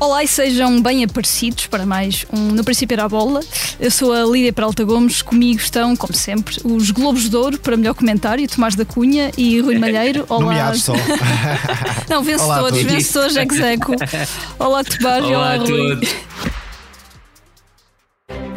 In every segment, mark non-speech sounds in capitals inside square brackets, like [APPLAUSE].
Olá e sejam bem aparecidos para mais um No Princípio era a Bola. Eu sou a Lídia Peralta Gomes, comigo estão, como sempre, os Globos de Ouro para melhor comentário, Tomás da Cunha e Rui Malheiro. Olá. Nomeados só. Não, vencedores, vencedores, execo. Olá, Tomás e olá, Rui.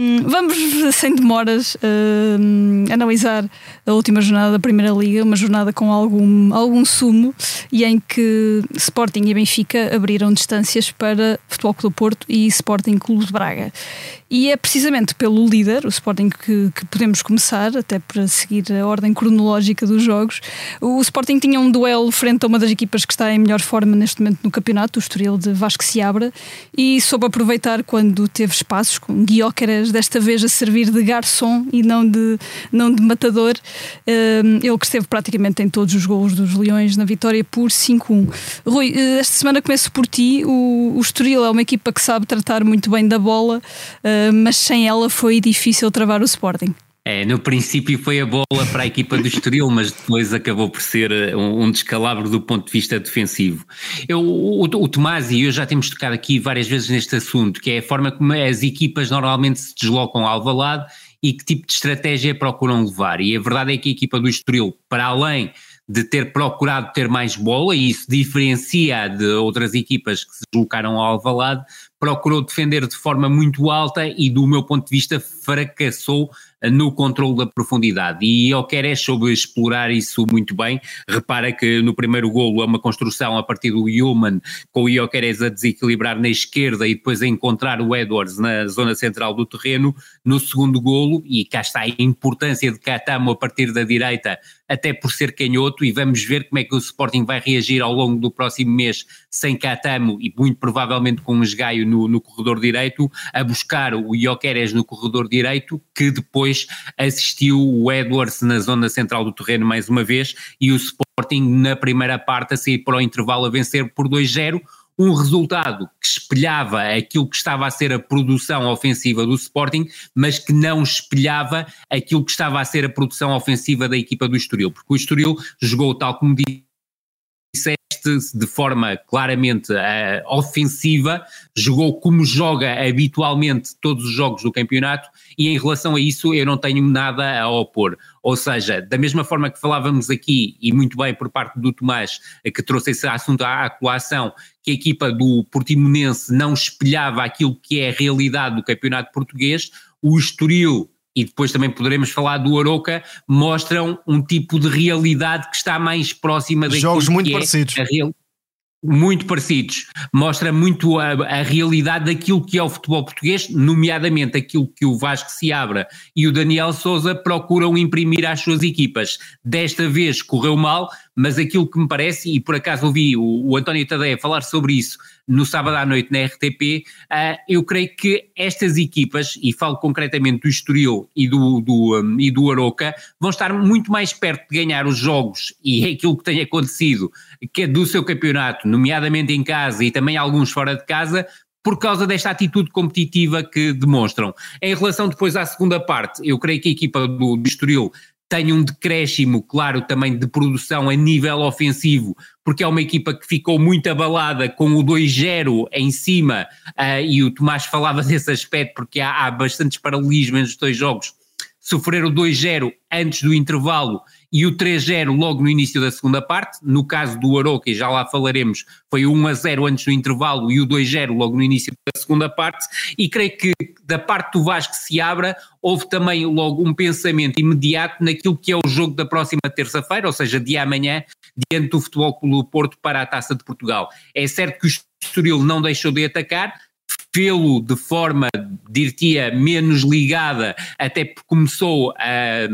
Hum, vamos, [LAUGHS] sem demoras, uh, analisar a última jornada da Primeira Liga, uma jornada com algum, algum sumo e em que Sporting e Benfica abriram distâncias para Futebol Clube do Porto e Sporting Clube de Braga. E é precisamente pelo líder, o Sporting, que, que, podemos começar, até para seguir a ordem cronológica dos jogos. O Sporting tinha um duelo frente a uma das equipas que está em melhor forma neste momento no campeonato, o Estoril de Vasco Seabra, e soube aproveitar quando teve espaços, com Guióqueras desta vez a servir de garçom e não de, não de matador. Ele que esteve praticamente em todos os golos dos Leões na vitória por 5-1. Rui, eh, esta semana começo por ti. O, o Estoril é uma equipa que sabe tratar muito bem da bola ah, mas sem ela foi difícil travar o Sporting. É, no princípio foi a bola para a equipa do Estoril, mas depois acabou por ser um, um descalabro do ponto de vista defensivo. Eu, o, o Tomás e eu já temos tocado aqui várias vezes neste assunto, que é a forma como as equipas normalmente se deslocam ao Alvalade e que tipo de estratégia procuram levar. E a verdade é que a equipa do Estoril, para além de ter procurado ter mais bola, e isso diferencia de outras equipas que se deslocaram ao Alvalade, procurou defender de forma muito alta e, do meu ponto de vista, fracassou no controle da profundidade. E Ioqueres soube explorar isso muito bem. Repara que no primeiro golo é uma construção a partir do Human, com o Ioqueres a desequilibrar na esquerda e depois a encontrar o Edwards na zona central do terreno. No segundo golo, e cá está a importância de Catamo a partir da direita, até por ser canhoto, e vamos ver como é que o Sporting vai reagir ao longo do próximo mês sem Catamo e muito provavelmente com um esgaio no, no corredor direito, a buscar o Ioqueres no corredor direito, que depois assistiu o Edwards na zona central do terreno mais uma vez e o Sporting na primeira parte a sair para o intervalo a vencer por 2-0 um resultado que espelhava aquilo que estava a ser a produção ofensiva do Sporting, mas que não espelhava aquilo que estava a ser a produção ofensiva da equipa do Estoril, porque o Estoril jogou, tal como disse, de forma claramente uh, ofensiva, jogou como joga habitualmente todos os jogos do campeonato e em relação a isso eu não tenho nada a opor. Ou seja, da mesma forma que falávamos aqui, e muito bem por parte do Tomás, eh, que trouxe esse assunto à colação, que a equipa do Portimonense não espelhava aquilo que é a realidade do campeonato português, o Estoril e depois também poderemos falar do Aroca, mostram um tipo de realidade que está mais próxima daquilo Jogos muito que parecidos. é real, muito parecidos. Mostra muito a, a, realidade daquilo que é o futebol português, nomeadamente aquilo que o Vasco Seabra e o Daniel Souza procuram imprimir às suas equipas. Desta vez correu mal, mas aquilo que me parece, e por acaso ouvi o, o António Tadeia falar sobre isso no sábado à noite na RTP, uh, ah, eu creio que estas equipas, e falo concretamente do Estoril e do, do, um, e do Aroca, vão estar muito mais perto de ganhar os jogos, e é aquilo que tem acontecido, que é do seu campeonato, nomeadamente em casa e também alguns fora de casa, por causa desta atitude competitiva que demonstram. Em relação depois à segunda parte, eu creio que a equipa do, do Estoril tem um decréscimo, claro, também de produção a nível ofensivo, porque é uma equipa que ficou muito abalada com o 2-0 em cima, uh, e o Tomás falava [LAUGHS] desse aspecto, porque há, há bastantes paralelismos nos dois jogos. Sofrer o 2-0 antes do intervalo e o 3-0 logo no início da segunda parte. No caso do Aroca, e já lá falaremos, foi o 1-0 antes do intervalo e o 2-0 logo no início da segunda parte. E creio que da parte do Vasco se abra, houve também logo um pensamento imediato naquilo que é o jogo da próxima terça-feira, ou seja, de amanhã, diante do Futebol Clube Porto para a Taça de Portugal. É certo que o Estoril não deixou de atacar, fê-lo de forma, diria, menos ligada, até porque começou a,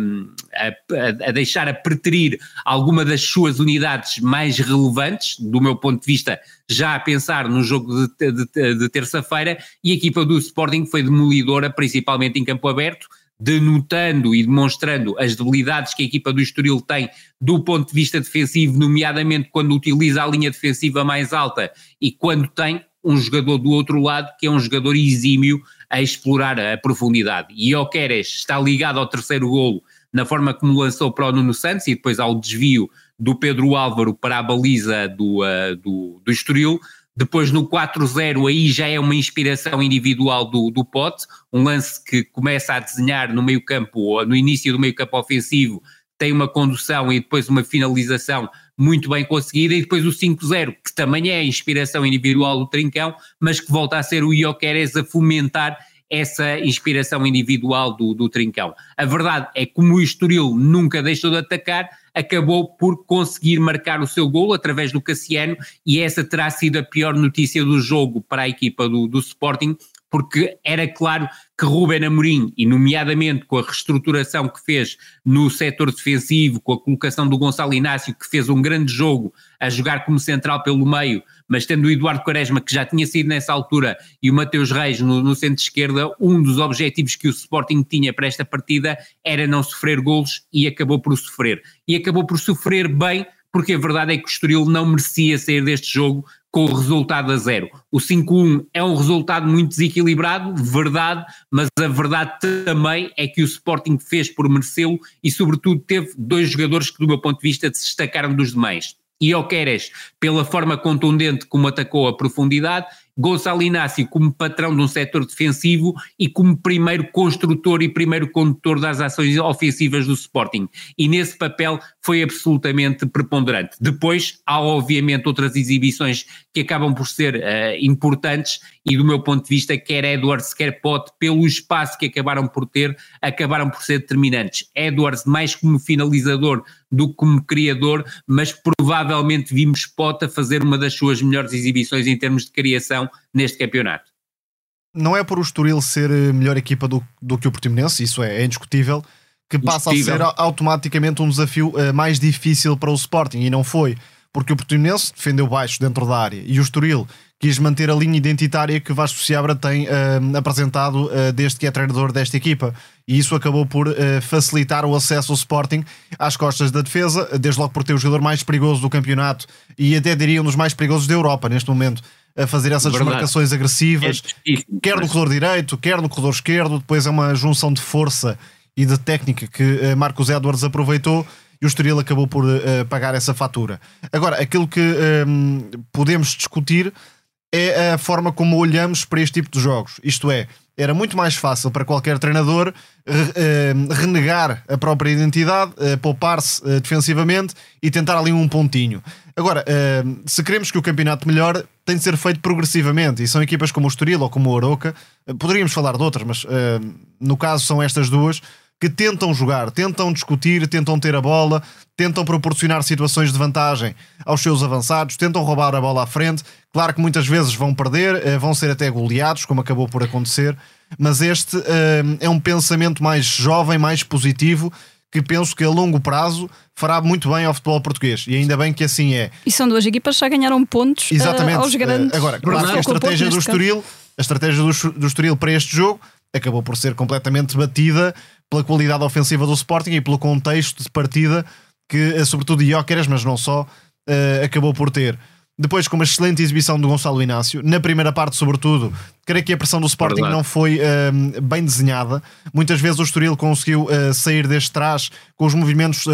a, a, deixar a preterir alguma das suas unidades mais relevantes, do meu ponto de vista, já a pensar no jogo de, de, de terça-feira, e a equipa do Sporting foi demolidora, principalmente em campo aberto, denotando e demonstrando as debilidades que a equipa do Estoril tem do ponto de vista defensivo, nomeadamente quando utiliza a linha defensiva mais alta e quando tem um jogador do outro lado que é um jogador exímio a explorar a profundidade. E Oqueres está ligado ao terceiro golo na forma como lançou para o Nuno Santos e depois ao desvio do Pedro Álvaro para a baliza do, uh, do, do Estoril, depois no 4-0 aí já é uma inspiração individual do, do Pote, um lance que começa a desenhar no meio campo, no início do meio campo ofensivo, tem uma condução e depois uma finalização muito bem conseguida, e depois o 5-0, que também é a inspiração individual do Trincão, mas que volta a ser o Ioqueres a fomentar essa inspiração individual do, do Trincão. A verdade é que como o Estoril nunca deixou de atacar, acabou por conseguir marcar o seu gol através do Cassiano e essa terá sido a pior notícia do jogo para a equipa do, do Sporting, porque era claro que Ruben Amorim, e nomeadamente com a reestruturação que fez no setor defensivo, com a colocação do Gonçalo Inácio, que fez um grande jogo a jogar como central pelo meio, mas tendo o Eduardo Quaresma, que já tinha sido nessa altura, e o Mateus Reis no, no centro-esquerda, um dos objetivos que o Sporting tinha para esta partida era não sofrer golos e acabou por sofrer. E acabou por sofrer bem, porque a verdade é que o Estoril não merecia sair deste jogo com o resultado a zero. O 5-1 é um resultado muito desequilibrado, verdade, mas a verdade também é que o Sporting fez por merecê-lo e, sobretudo, teve dois jogadores que, do meu ponto de vista, se destacaram dos demais. E Oqueres, pela forma contundente como atacou a profundidade, Gonçalo Inácio como patrão de um setor defensivo e como primeiro construtor e primeiro condutor das ações ofensivas do Sporting. E nesse papel foi absolutamente preponderante. Depois há obviamente outras exibições que acabam por ser uh, importantes e do meu ponto de vista quer Edwards quer Pote pelo espaço que acabaram por ter, acabaram por ser determinantes. Edwards mais como finalizador do que como criador, mas provavelmente vimos Pote a fazer uma das suas melhores exibições em termos de criação neste campeonato. Não é por o Estoril ser eh, melhor equipa do, do que o Portimonense, isso é, é indiscutível, que passa a ser automaticamente um desafio uh, mais difícil para o Sporting, e não foi, porque o Portimonense defendeu baixo dentro da área, e o Estoril quis manter a linha identitária que Vasco Seabra tem uh, apresentado uh, desde que é treinador desta equipa. E isso acabou por uh, facilitar o acesso ao Sporting às costas da defesa, desde logo por ter o jogador mais perigoso do campeonato e até diria um dos mais perigosos da Europa neste momento a fazer essas Verdade. desmarcações agressivas, é quer no corredor direito, quer no corredor esquerdo. Depois é uma junção de força e de técnica que uh, Marcos Edwards aproveitou e o Estoril acabou por uh, pagar essa fatura. Agora, aquilo que um, podemos discutir é a forma como olhamos para este tipo de jogos. Isto é, era muito mais fácil para qualquer treinador uh, renegar a própria identidade, uh, poupar-se defensivamente e tentar ali um pontinho. Agora, se queremos que o campeonato melhore, tem de ser feito progressivamente e são equipas como o Estoril ou como o Aroca. Poderíamos falar de outras, mas no caso são estas duas que tentam jogar, tentam discutir, tentam ter a bola, tentam proporcionar situações de vantagem aos seus avançados, tentam roubar a bola à frente. Claro que muitas vezes vão perder, eh, vão ser até goleados, como acabou por acontecer, mas este uh, é um pensamento mais jovem, mais positivo, que penso que a longo prazo fará muito bem ao futebol português e ainda bem que assim é. E são duas equipas que já ganharam pontos eh, Exatamente. Uh, aos grandes. Agora, claro que a estratégia do Estoril, a estratégia do, do Estoril para este jogo acabou por ser completamente batida pela qualidade ofensiva do Sporting e pelo contexto de partida que, eh, sobretudo, Jóqueres, mas não só, uh, acabou por ter. Depois, com uma excelente exibição do Gonçalo Inácio, na primeira parte, sobretudo, creio que a pressão do Sporting Verdade. não foi uh, bem desenhada. Muitas vezes o Estoril conseguiu uh, sair deste trás com os movimentos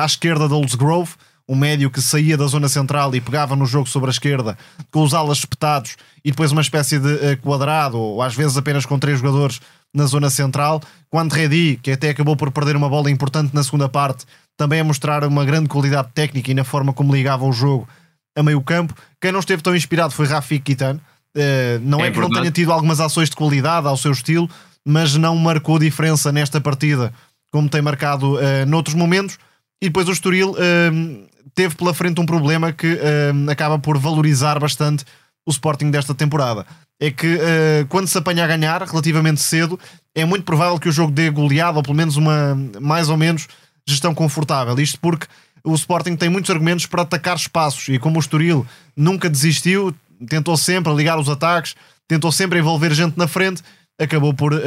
à esquerda da Olds Grove, um médio que saía da zona central e pegava no jogo sobre a esquerda, com os alas espetados e depois uma espécie de quadrado, ou às vezes apenas com três jogadores na zona central. Quando Redi, que até acabou por perder uma bola importante na segunda parte, também a mostrar uma grande qualidade técnica e na forma como ligava o jogo a meio campo. Quem não esteve tão inspirado foi Rafik Kitan. Uh, não é, é que não tenha tido algumas ações de qualidade ao seu estilo, mas não marcou diferença nesta partida como tem marcado uh, noutros momentos. E depois o Estoril uh, teve pela frente um problema que uh, acaba por valorizar bastante o Sporting desta temporada. É que uh, quando se apanha a ganhar relativamente cedo, é muito provável que o jogo dê goleado, ou pelo menos uma mais ou menos gestão confortável. Isto porque o Sporting tem muitos argumentos para atacar espaços e como o Estoril nunca desistiu, tentou sempre ligar os ataques, tentou sempre envolver gente na frente, acabou por uh,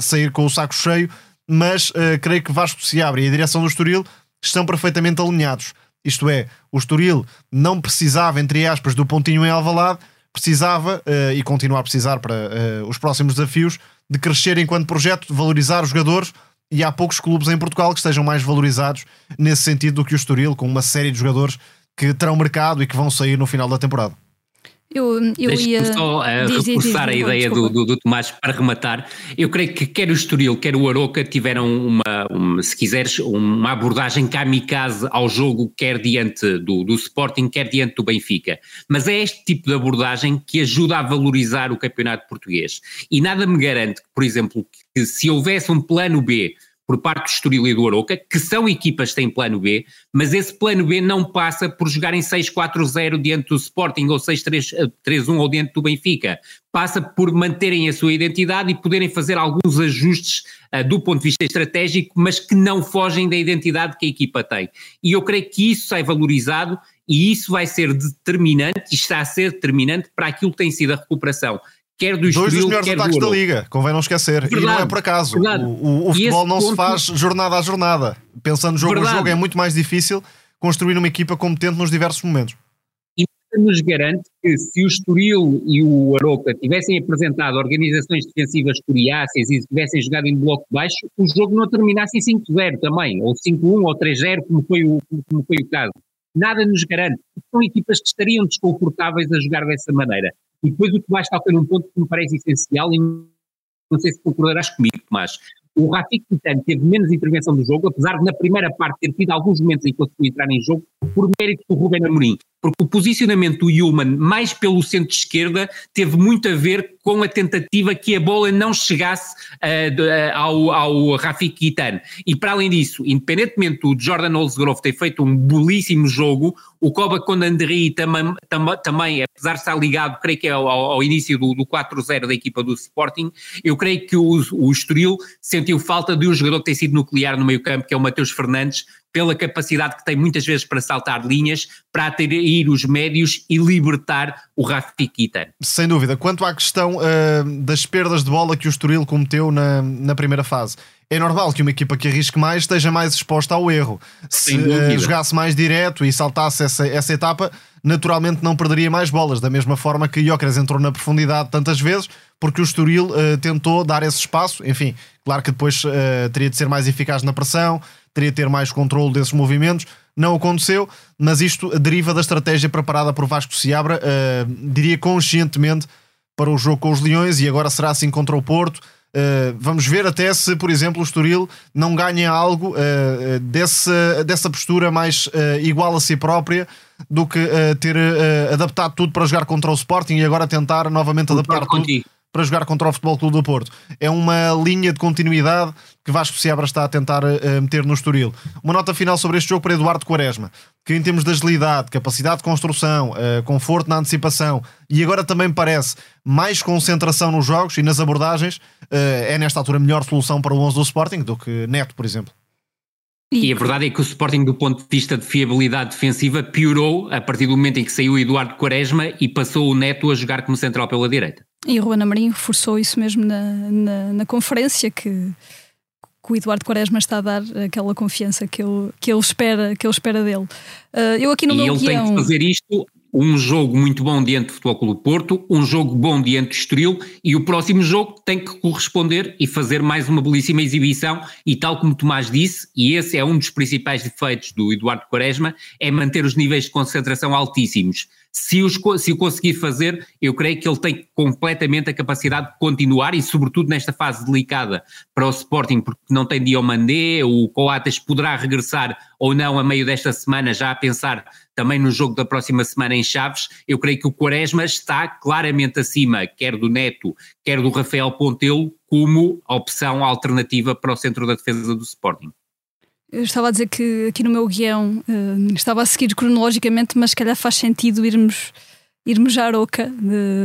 sair com o saco cheio, mas uh, creio que Vasco se abre e a direção do Estoril estão perfeitamente alinhados. Isto é, o Estoril não precisava, entre aspas, do pontinho em Alvalade, precisava, uh, e continua a precisar para uh, os próximos desafios, de crescer enquanto projeto, de valorizar os jogadores, e há poucos clubes em Portugal que estejam mais valorizados nesse sentido do que o Estoril, com uma série de jogadores que terão mercado e que vão sair no final da temporada. Eu, eu ia só uh, diz, reforçar diz, diz, a ideia do, do, do, Tomás para rematar. Eu creio que quer o Estoril, quer o Aroca tiveram uma, uma, se quiseres, uma abordagem kamikaze ao jogo, quer diante do, do Sporting, quer diante do Benfica. Mas é este tipo de abordagem que ajuda a valorizar o campeonato português. E nada me garante que, por exemplo, que se houvesse um plano B por parte do Estoril e do Aroca, que são equipas que têm plano B, mas esse plano B não passa por jogarem 6-4-0 diante do Sporting ou 6-3-1 ou diante do Benfica. Passa por manterem a sua identidade e poderem fazer alguns ajustes uh, do ponto de vista estratégico, mas que não fogem da identidade que a equipa tem. E eu creio que isso sai valorizado e isso vai ser determinante e está a ser determinante para aquilo que tem sido a recuperação quer do Dois dos melhores ataques da liga, convém não esquecer. Verdade, e não é por acaso. O, o, o futebol não ponto... se faz jornada a jornada. Pensando jogo verdade. a jogo, é muito mais difícil construir uma equipa competente nos diversos momentos. E nos garante que se o Estoril e o Aroca tivessem apresentado organizações defensivas coriáceas e tivessem jogado em bloco baixo, o jogo não terminasse em 5-0 também, ou 5-1 ou 3-0, como, foi o, como foi o caso. Nada nos garante. São equipas que estariam desconfortáveis a jogar dessa maneira. E depois o Tomás toca num ponto que me parece essencial e não sei se concordarás comigo, Tomás. O Rafik Titano teve menos intervenção do jogo, apesar de na primeira parte ter tido alguns momentos em que conseguiu entrar em jogo, por mérito do Ruben Amorim porque o posicionamento do Human mais pelo centro-esquerda teve muito a ver com a tentativa que a bola não chegasse uh, ao, ao Rafik Guitane. E para além disso, independentemente do Jordan Olsgrove ter feito um belíssimo jogo, o Koba Condandri também, também, também, apesar de estar ligado, creio que é ao, ao início do, do 4-0 da equipa do Sporting, eu creio que o, o Estoril sentiu falta de um jogador que tem sido nuclear no meio campo, que é o Mateus Fernandes, pela capacidade que tem muitas vezes para saltar linhas, para atrair os médios e libertar o Rafik Sem dúvida. Quanto à questão uh, das perdas de bola que o Estoril cometeu na, na primeira fase, é normal que uma equipa que arrisque mais esteja mais exposta ao erro. Se uh, jogasse mais direto e saltasse essa, essa etapa, naturalmente não perderia mais bolas, da mesma forma que Jóqueres entrou na profundidade tantas vezes, porque o Estoril uh, tentou dar esse espaço. Enfim, claro que depois uh, teria de ser mais eficaz na pressão, teria ter mais controle desses movimentos. Não aconteceu, mas isto deriva da estratégia preparada por Vasco Seabra, uh, diria conscientemente, para o jogo com os Leões e agora será assim contra o Porto. Uh, vamos ver até se, por exemplo, o Estoril não ganha algo uh, dessa, dessa postura mais igual a si própria do que ter adaptado tudo para jogar contra o Sporting e agora tentar novamente adaptar tudo. Para jogar contra o Futebol Clube do Porto. É uma linha de continuidade que Vasco Seabra está a tentar uh, meter no Estoril. Uma nota final sobre este jogo para Eduardo Quaresma, que em termos de agilidade, capacidade de construção, uh, conforto na antecipação e agora também parece mais concentração nos jogos e nas abordagens, uh, é nesta altura a melhor solução para o 11 do Sporting do que Neto, por exemplo. E a verdade é que o Sporting, do ponto de vista de fiabilidade defensiva, piorou a partir do momento em que saiu o Eduardo Quaresma e passou o Neto a jogar como central pela direita. E o Ruan Amorim reforçou isso mesmo na, na, na conferência que, que, o Eduardo Quaresma está a dar aquela confiança que ele, que ele, espera, que ele espera dele. Uh, eu aqui no e meu ele guião... tem que fazer isto um jogo muito bom diante do Futebol Clube Porto, um jogo bom diante do Estoril e o próximo jogo tem que corresponder e fazer mais uma belíssima exibição e tal como Tomás disse, e esse é um dos principais defeitos do Eduardo Quaresma, é manter os níveis de concentração altíssimos. Se, os, se o conseguir fazer, eu creio que ele tem completamente a capacidade de continuar e, sobretudo, nesta fase delicada para o Sporting, porque não tem Diomandé, o Coates poderá regressar ou não a meio desta semana, já a pensar também no jogo da próxima semana em Chaves. Eu creio que o Quaresma está claramente acima, quer do Neto, quer do Rafael Pontelo, como opção alternativa para o centro da defesa do Sporting. Eu estava a dizer que aqui no meu guião uh, estava a seguir cronologicamente, mas se calhar faz sentido irmos irmos à Aroca,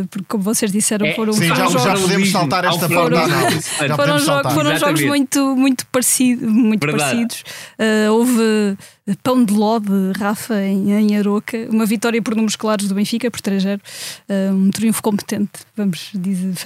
porque como vocês disseram, é, foram, sim, foram já, jogos. Já podemos saltar esta parte da análise. [LAUGHS] Foram, jogos, foram jogos muito, muito, parecido, muito parecidos. Uh, houve pão de lode, Rafa, em, em Aroca, uma vitória por números claros do Benfica, por 3-0, uh, ah, um triunfo competente, vamos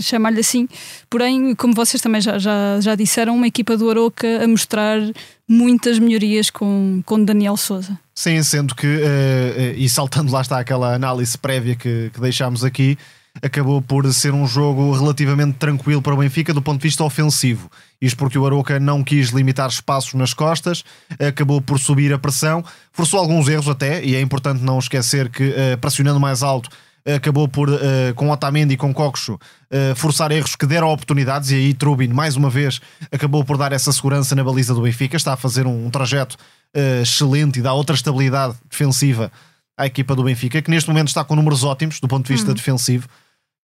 chamar-lhe assim. Porém, como vocês também já, já, já disseram, uma equipa do Aroca a mostrar muitas melhorias com, com Daniel Souza. Sim, sendo que, uh, e saltando lá está aquela análise prévia que, que deixámos aqui, acabou por ser um jogo relativamente tranquilo para o Benfica do ponto de vista ofensivo. Isto porque o Aroca não quis limitar espaços nas costas, acabou por subir a pressão, forçou alguns erros até, e é importante não esquecer que uh, pressionando mais alto acabou por, uh, com Otamendi e com Coxo, uh, forçar erros que deram oportunidades e aí Trubin, mais uma vez, acabou por dar essa segurança na baliza do Benfica, está a fazer um, um trajeto uh, excelente e dá outra estabilidade defensiva à equipa do Benfica, que neste momento está com números ótimos do ponto de vista uhum. defensivo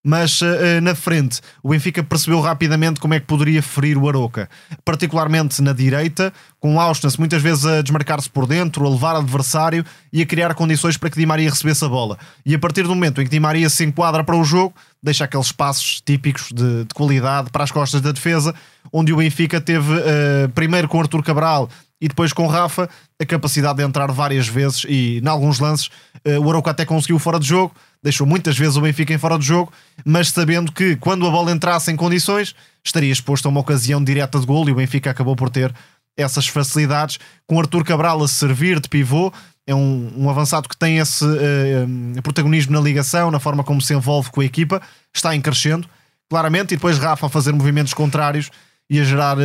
mas uh, na frente o Benfica percebeu rapidamente como é que poderia ferir o Aroca, particularmente na direita, com Austin muitas vezes a desmarcar-se por dentro, a levar adversário e a criar condições para que Di Maria recebesse a bola. E a partir do momento em que Di Maria se enquadra para o jogo, deixa aqueles passos típicos de, de qualidade para as costas da defesa, onde o Benfica teve uh, primeiro com Artur Cabral e depois com Rafa a capacidade de entrar várias vezes e em alguns lances uh, o Aroca até conseguiu fora de jogo deixou muitas vezes o Benfica em fora do jogo, mas sabendo que quando a bola entrasse em condições, estaria exposto a uma ocasião direta de gol e o Benfica acabou por ter essas facilidades, com Artur Cabral a servir de pivô, é um, um avançado que tem esse uh, protagonismo na ligação, na forma como se envolve com a equipa, está em crescendo, claramente, e depois Rafa a fazer movimentos contrários e a gerar uh,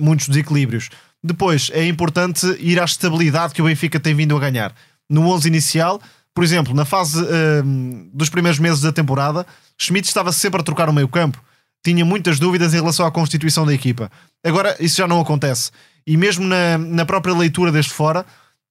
muitos desequilíbrios. Depois é importante ir à estabilidade que o Benfica tem vindo a ganhar. No 11 inicial, por exemplo, na fase uh, dos primeiros meses da temporada, Schmidt estava sempre a trocar o meio campo. Tinha muitas dúvidas em relação à constituição da equipa. Agora, isso já não acontece. E mesmo na, na própria leitura deste fora,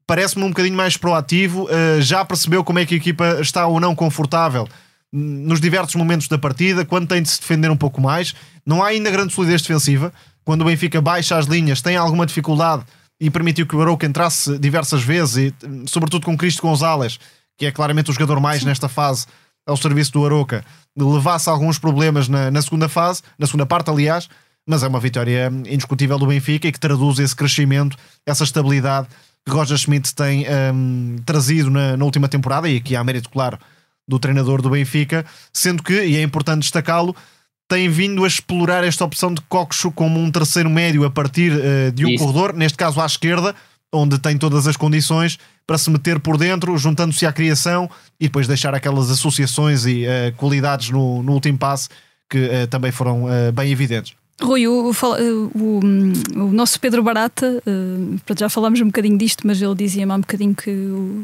parece-me um bocadinho mais proativo. Uh, já percebeu como é que a equipa está ou não confortável nos diversos momentos da partida, quando tem de se defender um pouco mais. Não há ainda grande solidez defensiva. Quando o Benfica baixa as linhas, tem alguma dificuldade e permitiu que o Arouca entrasse diversas vezes, e, sobretudo com Cristo Gonzalez que é claramente o jogador mais nesta fase ao serviço do Aroca, levasse alguns problemas na, na segunda fase, na segunda parte, aliás, mas é uma vitória indiscutível do Benfica e que traduz esse crescimento, essa estabilidade que Roger Schmidt tem um, trazido na, na, última temporada, e aqui há mérito, claro, do treinador do Benfica, sendo que, e é importante destacá-lo, tem vindo a explorar esta opção de Coxo como um terceiro médio a partir uh, de um Isso. corredor, neste caso à esquerda, onde tem todas as condições para se meter por dentro, juntando-se à criação e depois deixar aquelas associações e uh, qualidades no, no último passe que uh, também foram uh, bem evidentes. Rui, o, o, o, nosso Pedro Barata, já falámos um bocadinho disto, mas ele dizia-me há um bocadinho que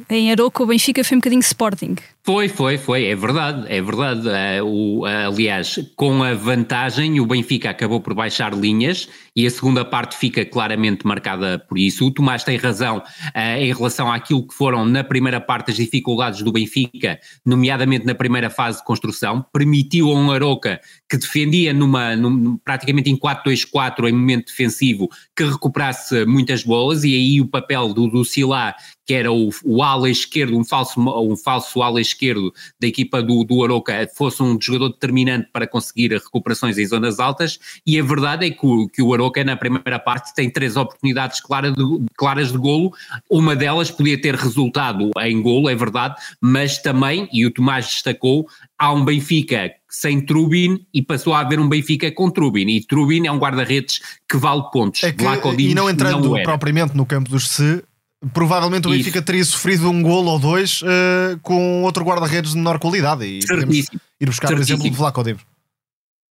em Aroca o Benfica foi um bocadinho Sporting. Foi, foi, foi, é verdade, é verdade. Uh, o, uh, aliás, com a vantagem, o Benfica acabou por baixar linhas e a segunda parte fica claramente marcada por isso. O Tomás tem razão uh, em relação àquilo que foram na primeira parte as dificuldades do Benfica, nomeadamente na primeira fase de construção, permitiu a um Aroca que defendia numa, num, praticamente em 4-2-4 em momento defensivo que recuperasse muitas bolas e aí o papel do, do Silá que era o, o ala esquerdo, um falso, um falso ala esquerdo da equipa do, do Aroca, fosse um jogador determinante para conseguir recuperações em zonas altas, e a verdade é que o, que o Aroca na primeira parte tem três oportunidades claras de, claras de golo, uma delas podia ter resultado em golo, é verdade, mas também, e o Tomás destacou, há um Benfica sem Trubin e passou a haver um Benfica com Trubin. E Trubin é um guarda-redes que vale pontos. É que, e não entrando não propriamente no campo dos se, provavelmente o Benfica teria sofrido um golo ou dois uh, com outro guarda-redes de menor qualidade e podemos ir buscar o exemplo de Vlaco.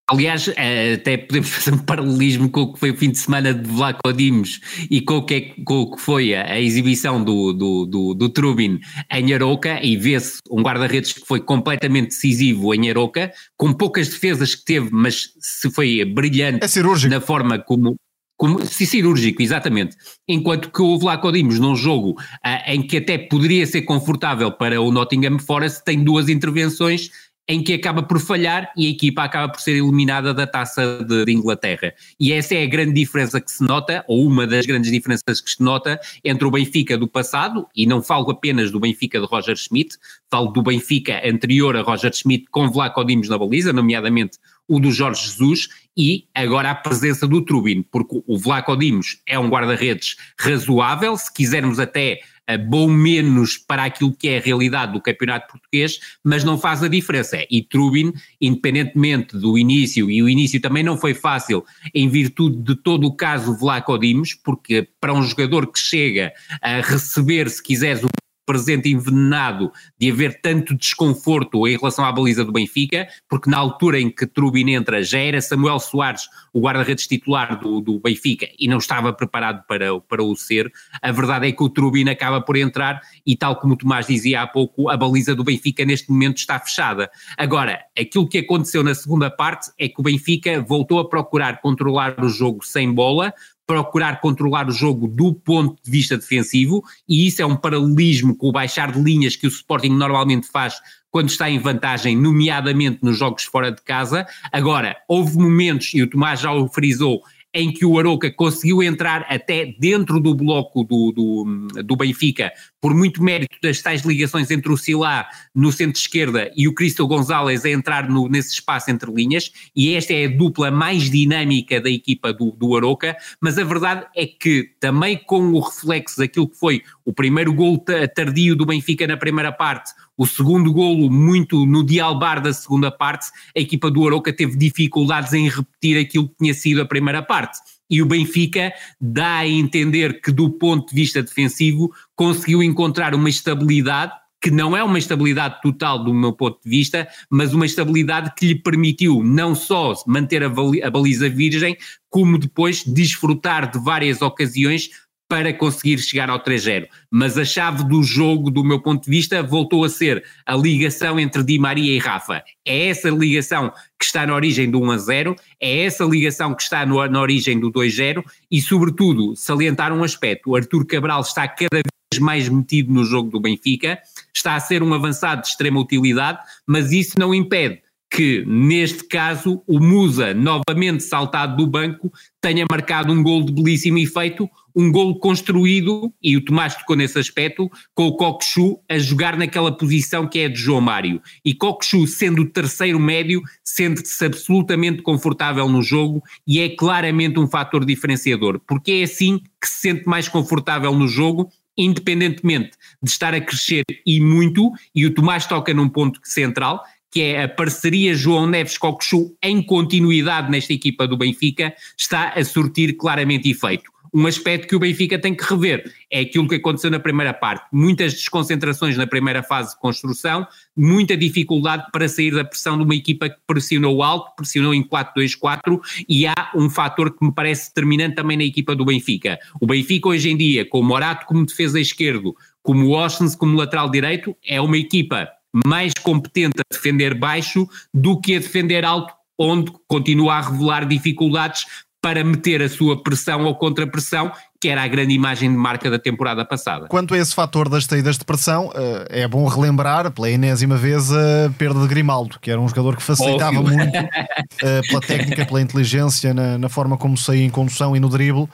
Aliás, eh, até podemos fazer um paralelismo com o que foi o fim de semana de Vlaco Dimos e com o que, é, com o que foi a, a exibição do, do, do, do, Trubin em Aroca e vê-se um guarda-redes que foi completamente decisivo em Aroca, com poucas defesas que teve, mas se foi brilhante é na forma como, como, cirúrgico, exatamente. Enquanto que o Vlaco Dimos, num jogo uh, em que até poderia ser confortável para o Nottingham Forest, tem duas intervenções em que acaba por falhar e a equipa acaba por ser eliminada da taça de, de, Inglaterra. E essa é a grande diferença que se nota, ou uma das grandes diferenças que se nota entre o Benfica do passado, e não falo apenas do Benfica de Roger Schmidt, tal do Benfica anterior a Roger Schmidt com Vlaco Dimos na baliza, nomeadamente o do Jorge Jesus e agora a presença do Trubin, porque o Vlaco Dimos é um guarda-redes razoável, se quisermos até bom menos para aquilo que é a realidade do campeonato português, mas não faz a diferença. E Trubin, independentemente do início, e o início também não foi fácil em virtude de todo o caso Vlaco Dimos, porque para um jogador que chega a receber, se quiseres, o presente envenenado de haver tanto desconforto em relação à baliza do Benfica, porque na altura em que Trubin entra já era Samuel Soares o guarda-redes titular do, do Benfica e não estava preparado para, para o ser. A verdade é que o Trubin acaba por entrar e tal como o Tomás dizia há pouco, a baliza do Benfica neste momento está fechada. Agora, aquilo que aconteceu na segunda parte é que o Benfica voltou a procurar controlar o jogo sem bola, procurar controlar o jogo do ponto de vista defensivo, e isso é um paralelismo com o baixar de linhas que o Sporting normalmente faz quando está em vantagem, nomeadamente nos jogos fora de casa. Agora, houve momentos, e o Tomás já o frisou, em que o Aroca conseguiu entrar até dentro do bloco do, do, do, Benfica, por muito mérito das tais ligações entre o Silá no centro-esquerda e o Cristo Gonzalez a entrar no, nesse espaço entre linhas, e esta é a dupla mais dinâmica da equipa do, do Aroca, mas a verdade é que também com o reflexo daquilo que foi o primeiro gol tardio do Benfica na primeira parte, o segundo golo muito no dialbar da segunda parte, a equipa do Aroca teve dificuldades em repetir aquilo que tinha sido a primeira parte. E o Benfica dá a entender que, do ponto de vista defensivo, conseguiu encontrar uma estabilidade que não é uma estabilidade total do meu ponto de vista, mas uma estabilidade que lhe permitiu não só manter a, baliza virgem, como depois desfrutar de várias ocasiões para conseguir chegar ao 3-0. Mas a chave do jogo, do meu ponto de vista, voltou a ser a ligação entre Di Maria e Rafa. É essa ligação que está na origem do 1-0, é essa ligação que está no, na origem do 2-0 e, sobretudo, salientar um aspecto: o Artur Cabral está cada vez mais metido no jogo do Benfica, está a ser um avançado de extrema utilidade, mas isso não impede que, neste caso, o Musa, novamente saltado do banco, tenha marcado um gol de belíssimo efeito, um gol construído, e o Tomás tocou nesse aspecto, com o Cockchu a jogar naquela posição que é de João Mário. E Cockchu, sendo o terceiro médio, sente-se absolutamente confortável no jogo e é claramente um fator diferenciador, porque é assim que se sente mais confortável no jogo independentemente de estar a crescer e muito, e o Tomás toca num ponto central, que é a parceria João Neves Cocochu em continuidade nesta equipa do Benfica, está a surtir claramente efeito. Um aspecto que o Benfica tem que rever é aquilo que aconteceu na primeira parte. Muitas desconcentrações na primeira fase de construção, muita dificuldade para sair da pressão de uma equipa que pressionou alto, pressionou em 4-2-4 e há um fator que me parece determinante também na equipa do Benfica. O Benfica hoje em dia, com o Morato como defesa esquerdo, como o Oshens como lateral direito, é uma equipa mais competente a defender baixo do que a defender alto, onde continua a revelar dificuldades para meter a sua pressão ou contra-pressão, que era a grande imagem de marca da temporada passada. Quanto a esse fator das saídas de pressão, eh, é bom relembrar pela enésima vez a perda de Grimaldo, que era um jogador que facilitava Óbvio. muito eh, pela técnica, pela inteligência, na, na forma como saía em condução e no drible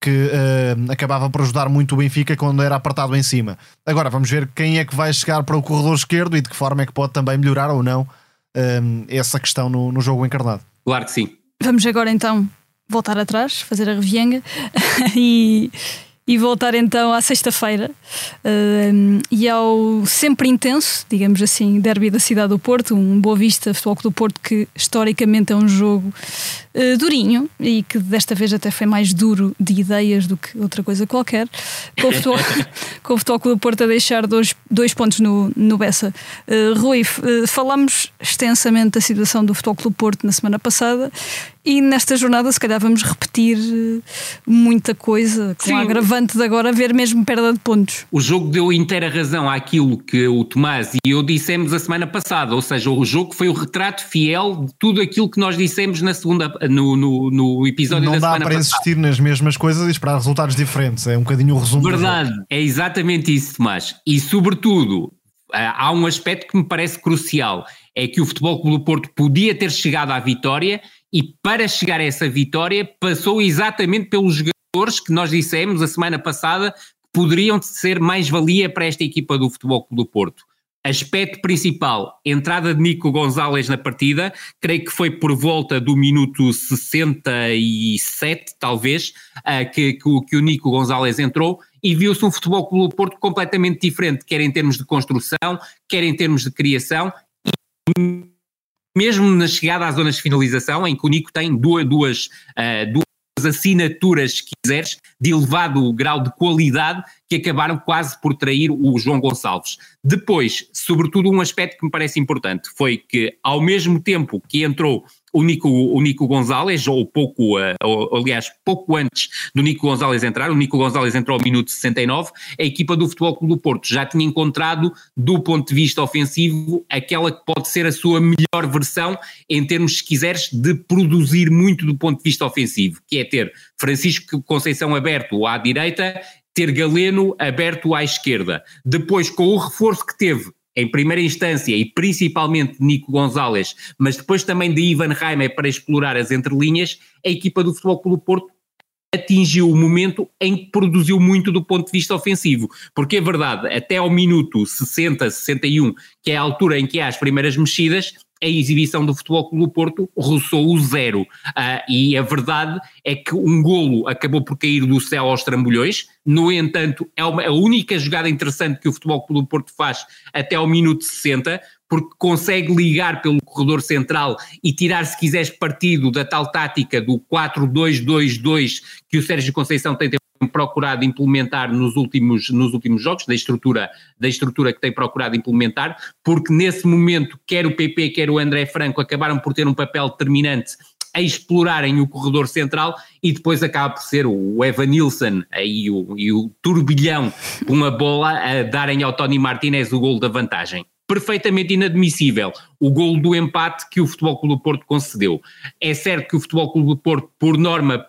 que uh, acabava por ajudar muito o Benfica quando era apertado em cima. Agora vamos ver quem é que vai chegar para o corredor esquerdo e de que forma é que pode também melhorar ou não uh, essa questão no, no jogo encarnado. Claro que sim. Vamos agora então voltar atrás, fazer a revienga [LAUGHS] e, e voltar então à sexta-feira uh, e ao sempre intenso, digamos assim, derby da cidade do Porto, um Boa Vista Futebol do Porto que historicamente é um jogo uh, durinho e que desta vez até foi mais duro de ideias do que outra coisa qualquer, com o Futebol, [LAUGHS] [LAUGHS] com o futebol do Porto a deixar dois, dois pontos no, no Bessa. Uh, Rui, falámos extensamente da situação do Futebol do Porto na semana passada e nesta jornada, se calhar, vamos repetir muita coisa, com Sim. a agravante de agora ver mesmo perda de pontos. O jogo deu inteira razão àquilo que o Tomás e eu dissemos a semana passada, ou seja, o jogo foi o retrato fiel de tudo aquilo que nós dissemos na segunda, no, no, no episódio Não da semana passada. Não dá para insistir nas mesmas coisas e esperar resultados diferentes, é um bocadinho o resumo. Verdade, é exatamente isso, Tomás. E sobretudo, há um aspecto que me parece crucial, é que o Futebol Clube do Porto podia ter chegado à vitória e para chegar a essa vitória passou exatamente pelos jogadores que nós dissemos a semana passada que poderiam ser mais valia para esta equipa do Futebol Clube do Porto. Aspecto principal, entrada de Nico Gonzalez na partida, creio que foi por volta do minuto 67, talvez, que, que o Nico Gonzalez entrou e viu-se um futebol clube do Porto completamente diferente, quer em termos de construção, quer em termos de criação, e mesmo na chegada às zonas de finalização, em que o Nico tem duas, duas, uh, duas assinaturas, se quiseres, de elevado grau de qualidade que acabaram quase por trair o João Gonçalves. Depois, sobretudo, um aspecto que me parece importante foi que, ao mesmo tempo que entrou o Nico, o Nico Gonzalez, ou pouco, uh, ou, aliás, pouco antes do Nico Gonzalez entrar, o Nico Gonzalez entrou ao minuto 69, a equipa do Futebol Clube do Porto já tinha encontrado, do ponto de vista ofensivo, aquela que pode ser a sua melhor versão, em termos, se quiseres, de produzir muito do ponto de vista ofensivo, que é ter Francisco Conceição aberto à direita ter Galeno aberto à esquerda. Depois, com o reforço que teve em primeira instância e principalmente Nico Gonzalez, mas depois também de Ivan Reimer para explorar as entrelinhas, a equipa do Futebol Clube Porto atingiu o momento em que produziu muito do ponto de vista ofensivo, porque é verdade, até ao minuto 60, 61, que é a altura em que há as primeiras mexidas, a exibição do Futebol Clube do Porto roçou o zero. Uh, e a verdade é que um golo acabou por cair do céu aos trambolhões. No entanto, é uma, a única jogada interessante que o Futebol Clube do Porto faz até ao minuto 60, porque consegue ligar pelo corredor central e tirar, se quiseres, partido da tal tática do 4-2-2-2 que o Sérgio Conceição tem procurado implementar nos últimos, nos últimos jogos, da estrutura, da estrutura que tem procurado implementar, porque nesse momento, quer o PP, quer o André Franco acabaram por ter um papel determinante a explorarem o corredor central e depois acaba por ser o Evan Nilsson e o, e o turbilhão com uma bola a darem ao Tony Martinez o gol da vantagem perfeitamente inadmissível o golo do empate que o Futebol Clube do Porto concedeu. É certo que o Futebol Clube do Porto, por norma,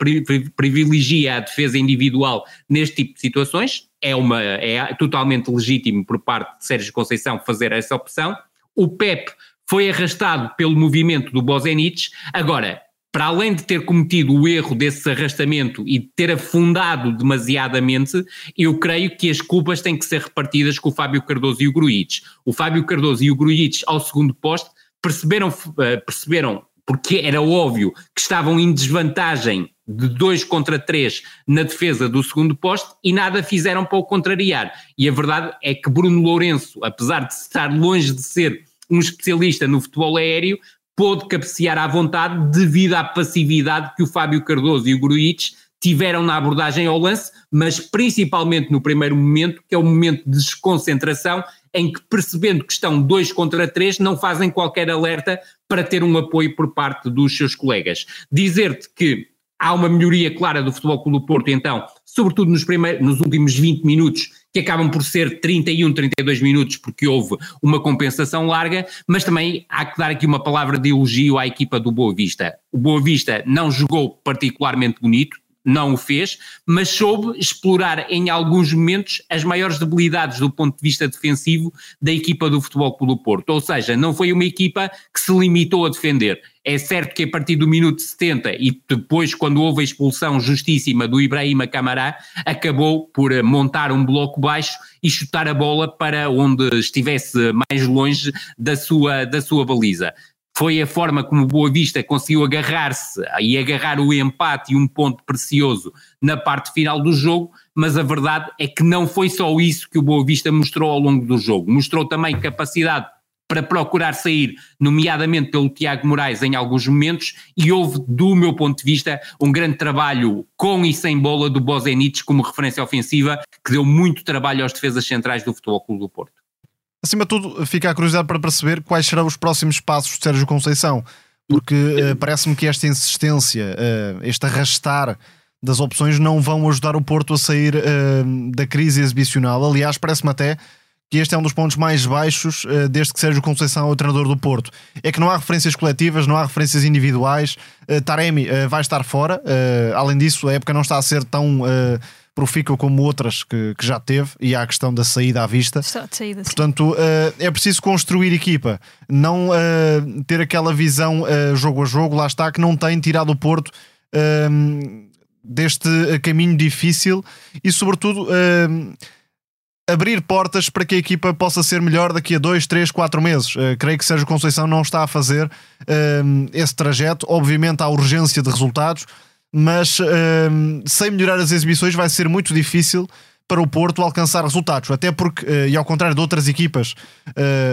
privilegia a defesa individual neste tipo de situações, é, uma, é totalmente legítimo por parte de Sérgio Conceição fazer essa opção. O Pep foi arrastado pelo movimento do Bozenic. Agora, para além de ter cometido o erro desse arrastamento e de ter afundado demasiadamente, eu creio que as culpas têm que ser repartidas com o Fábio Cardoso e o Gruites. O Fábio Cardoso e o Gruites, ao segundo posto, perceberam, eh, perceberam, porque era óbvio que estavam em desvantagem de 2 contra 3 na defesa do segundo posto e nada fizeram para o contrariar. E a verdade é que Bruno Lourenço, apesar de estar longe de ser um especialista no futebol aéreo, pôde cabecear à vontade devido à passividade que o Fábio Cardoso e o Gruitch tiveram na abordagem ao lance, mas principalmente no primeiro momento, que é o momento de desconcentração, em que percebendo que estão dois contra três, não fazem qualquer alerta para ter um apoio por parte dos seus colegas. Dizer-te que há uma melhoria clara do Futebol Clube do Porto, então, sobretudo nos, primeiros, nos últimos 20 minutos, que acabam por ser 31, 32 minutos, porque houve uma compensação larga, mas também há que dar aqui uma palavra de elogio à equipa do Boa Vista. O Boa Vista não jogou particularmente bonito, não o fez, mas soube explorar em alguns momentos as maiores debilidades do ponto de vista defensivo da equipa do Futebol Clube do Porto. Ou seja, não foi uma equipa que se limitou a defender. É certo que a partir do minuto 70 e depois, quando houve a expulsão justíssima do Ibrahima Camará, acabou por montar um bloco baixo e chutar a bola para onde estivesse mais longe da sua, da sua baliza foi a forma como o Boa Vista conseguiu agarrar-se e agarrar o empate e um ponto precioso na parte final do jogo, mas a verdade é que não foi só isso que o Boa Vista mostrou ao longo do jogo, mostrou também capacidade para procurar sair, nomeadamente pelo Tiago Moraes em alguns momentos, e houve, do meu ponto de vista, um grande trabalho com e sem bola do Bozenic como referência ofensiva, que deu muito trabalho aos defesas centrais do Futebol Clube do Porto. Acima de tudo, fica a curiosidade para perceber quais serão os próximos passos de Sérgio Conceição, porque uh, parece-me que esta insistência, uh, este arrastar das opções não vão ajudar o Porto a sair uh, da crise exibicional. Aliás, parece-me até que este é um dos pontos mais baixos uh, desde que Sérgio Conceição é o treinador do Porto. É que não há referências coletivas, não há referências individuais. Uh, Taremi uh, vai estar fora. além disso, a época não está a ser tão profícua como outras que, que, já teve, e há a questão da saída à vista. Saída, Portanto, uh, é preciso construir equipa, não uh, ter aquela visão uh, jogo a jogo, lá está, que não tem tirado o Porto deste caminho difícil e, sobretudo, abrir portas para que a equipa possa ser melhor daqui a 2, 3, 4 meses. Uh, creio que Sérgio Conceição não está a fazer uh, esse trajeto. Obviamente há urgência de resultados, mas uh, sem melhorar as exibições vai ser muito difícil para o Porto alcançar resultados. Até porque, e ao contrário de outras equipas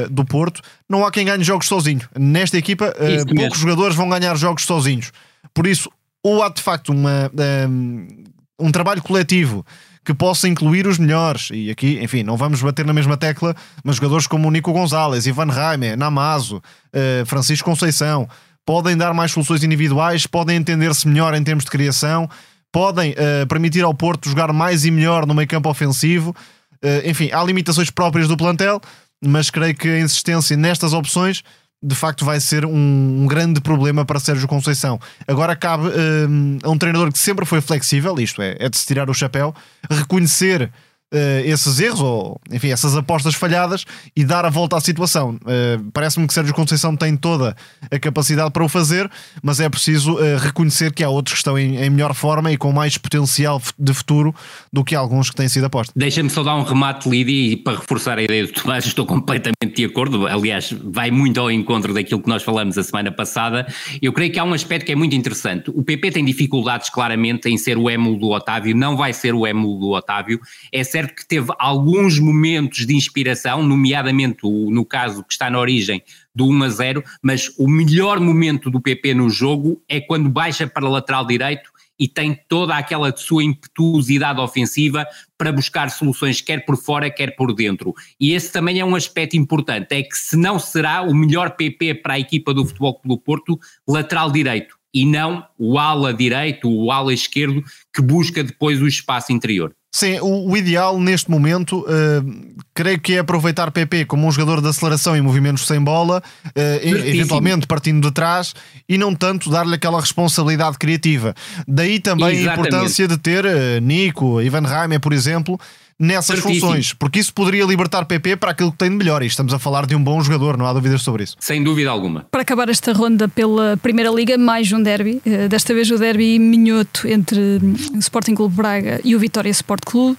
do Porto, não há quem ganhe jogos sozinho. Nesta equipa, poucos jogadores vão ganhar jogos sozinhos. Por isso, ou há de facto uma, um, um trabalho coletivo que possa incluir os melhores. E aqui, enfim, não vamos bater na mesma tecla, mas jogadores como o Nico Gonzalez, Ivan Raime, Namazo, uh, Francisco Conceição podem dar mais soluções individuais, podem entender-se melhor em termos de criação, podem uh, permitir ao Porto jogar mais e melhor no meio campo ofensivo. Uh, enfim, há limitações próprias do plantel, mas creio que a insistência nestas opções de facto vai ser um, grande problema para Sérgio Conceição. Agora cabe um, a um treinador que sempre foi flexível, isto é, é de se tirar o chapéu, reconhecer uh, esses erros, ou enfim, essas apostas falhadas e dar a volta à situação. Uh, Parece-me que Sérgio Conceição tem toda a capacidade para o fazer, mas é preciso uh, reconhecer que há outros que estão em, em, melhor forma e com mais potencial de futuro do que alguns que têm sido apostos. Deixa-me só dar um remate, Lídia, e para reforçar a ideia do Tomás, estou completamente de acordo. Aliás, vai muito ao encontro daquilo que nós falamos a semana passada. Eu creio que há um aspecto que é muito interessante. O PP tem dificuldades claramente em ser o émulo do Otávio, não vai ser o émulo do Otávio. É certo que teve alguns momentos de inspiração, nomeadamente no caso que está na origem do 1 a 0, mas o melhor momento do PP no jogo é quando baixa para lateral direito e tem toda aquela sua impetuosidade ofensiva para buscar soluções quer por fora, quer por dentro. E esse também é um aspecto importante, é que se não será o melhor PP para a equipa do Futebol Clube do Porto, lateral direito, e não o ala direito, o ala esquerdo, que busca depois o espaço interior. Sim, o, o ideal neste momento, uh, creio que é aproveitar PP como um jogador de aceleração e movimentos sem bola, uh, eventualmente partindo de trás, e não tanto dar-lhe aquela responsabilidade criativa. Daí também Exatamente. a importância de ter uh, Nico, Ivan Reimer, por exemplo, nessas Certíssimo. funções, porque isso poderia libertar PP para aquilo que tem de melhor. E estamos a falar de um bom jogador, não há dúvidas sobre isso. Sem dúvida alguma. Para acabar esta ronda pela Primeira Liga, mais um derby. Eh, desta vez o derby minhoto entre o Sporting Clube Braga e o Vitória Sport Clube.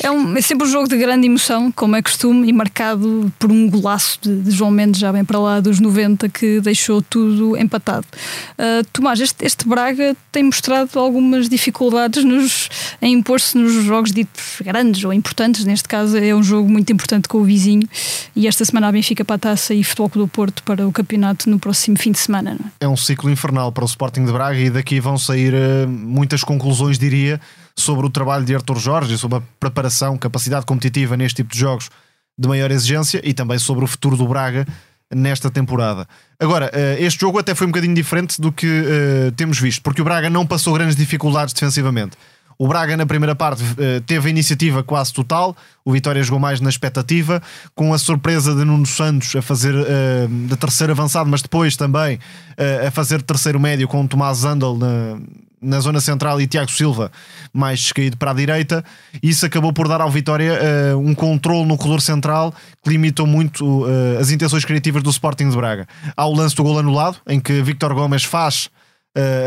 É, um, é, sempre um jogo de grande emoção, como é costume, e marcado por um golaço de, de João Mendes, já bem para lá dos 90, que deixou tudo empatado. Uh, Tomás, este, este, Braga tem mostrado algumas dificuldades nos, em impor-se nos jogos ditos grandes ou importantes. Neste caso, é um jogo muito importante com o vizinho. E esta semana a Benfica para a taça e Futebol do Porto para o campeonato no próximo fim de semana. É? é? um ciclo infernal para o Sporting de Braga e daqui vão sair uh, muitas conclusões, diria sobre o trabalho de Arthur Jorge, sobre a preparação, capacidade competitiva neste tipo de jogos de maior exigência e também sobre o futuro do Braga nesta temporada. Agora, eh, este jogo até foi um bocadinho diferente do que uh, temos visto, porque o Braga não passou grandes dificuldades defensivamente. O Braga, na primeira parte, eh, teve a iniciativa quase total. O Vitória jogou mais na expectativa, com a surpresa de Nuno Santos a fazer uh, de terceiro avançado, mas depois também uh, a fazer terceiro médio com o Tomás Zandel na, na zona central e Tiago Silva mais descaído para a direita. Isso acabou por dar ao Vitória uh, um controle no corredor central que limitou muito uh, as intenções criativas do Sporting de Braga. Há o lance do gol anulado, em que Victor Gomes faz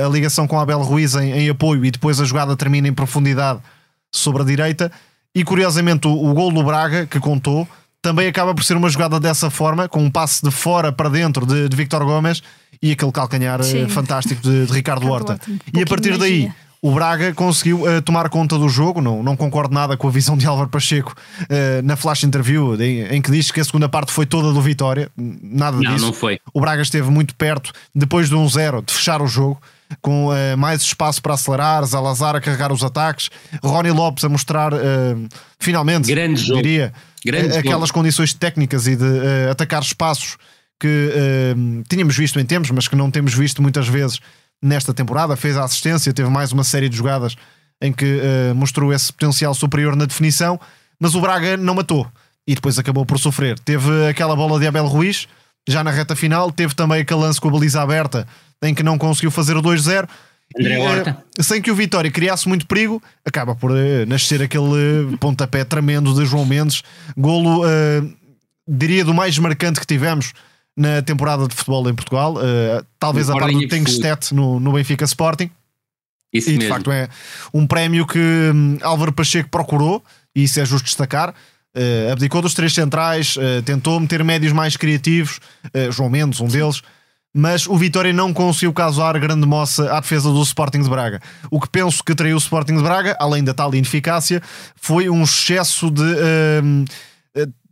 a ligação com Abel Ruiz em, em, apoio e depois a jogada termina em profundidade sobre a direita. E curiosamente, o, o gol do Braga, que contou, também acaba por ser uma jogada dessa forma, com um passe de fora para dentro de, de Victor Gomes e aquele calcanhar eh, Sim. fantástico de, de Ricardo Horta. Um e a partir daí. O Braga conseguiu uh, tomar conta do jogo. Não, não concordo nada com a visão de Álvaro Pacheco uh, na flash interview, em, em, que diz que a segunda parte foi toda do Vitória. Nada não, disso. Não foi. O Braga esteve muito perto, depois de um zero, de fechar o jogo com uh, mais espaço para acelerar, Zalazar a carregar os ataques, Rony Lopes a mostrar finalmente, Grande jogo. diria, Grande aquelas jogo. condições técnicas e de atacar espaços que tínhamos visto em tempos, mas que não temos visto muitas vezes nesta temporada. Fez a assistência, teve mais uma série de jogadas em que mostrou esse potencial superior na definição, mas o Braga não matou e depois acabou por sofrer. Teve aquela bola de Abel Ruiz já na reta final, teve também aquele lance com a baliza aberta em que não conseguiu fazer o 2-0. E, uh, sem que o Vitória criasse muito perigo, acaba por uh, nascer aquele pontapé tremendo de João Mendes, golo, uh, diria, do mais marcante que tivemos na temporada de futebol em Portugal. talvez a parte do Tengstet no, no Benfica Sporting. Isso e mesmo. de facto é um prémio que um, Álvaro Pacheco procurou, e isso é justo destacar. Uh, abdicou dos três centrais, uh, tentou meter médios mais criativos, uh, João Mendes, um deles, mas o Vitória não conseguiu causar grande moça à defesa do Sporting de Braga. O que penso que traiu o Sporting de Braga, além da tal ineficácia, foi um excesso de.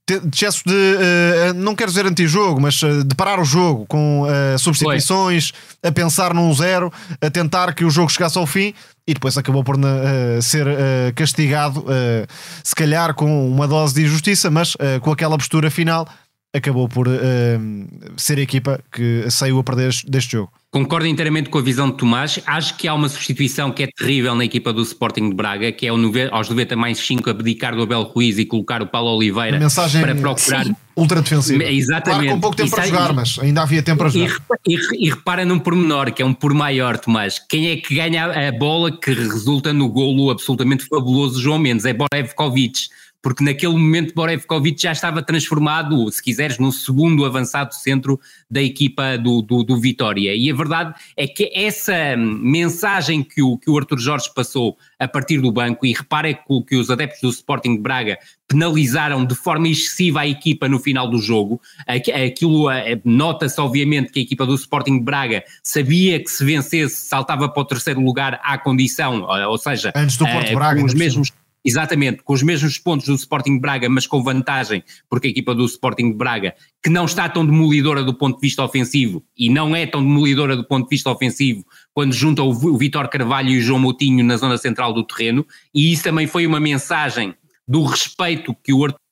Uh, excesso de, uh, não quero dizer antijogo, mas uh, de parar o jogo com uh, substituições, a pensar num zero, a tentar que o jogo chegasse ao fim e depois acabou por ser castigado, se calhar com uma dose de injustiça, mas com aquela postura final acabou por uh, ser a equipa que saiu a perder deste jogo. Concordo inteiramente com a visão de Tomás. Acho que há uma substituição que é terrível na equipa do Sporting de Braga, que é aos 90 mais 5 abdicar do Abel Ruiz e colocar o Paulo Oliveira para procurar. Sim. Ultra. Exatamente. Claro, com pouco tempo para jogar, mas ainda havia tempo para jogar. E, e, e, repara num pormenor, que é um por maior, Tomás. Quem é que ganha a bola que resulta no golo absolutamente fabuloso de João Mendes? É Borevkovic porque naquele momento Borevkovic já estava transformado, se quiseres, no segundo avançado centro da equipa do, do, do, Vitória. E a verdade é que essa mensagem que o, que o Arthur Jorge passou a partir do banco, e repare que, que os adeptos do Sporting de Braga penalizaram de forma excessiva a equipa no final do jogo, aquilo nota-se obviamente que a equipa do Sporting de Braga sabia que se vencesse saltava para o terceiro lugar à condição, ou seja, antes do Porto uh, Braga, os mesmos Exatamente, com os mesmos pontos do Sporting Braga, mas com vantagem, porque a equipa do Sporting Braga, que não está tão demolidora do ponto de vista ofensivo, e não é tão demolidora do ponto de vista ofensivo, quando junta o Vitor Carvalho e o João Moutinho na zona central do terreno, e isso também foi uma mensagem do respeito que o Arthur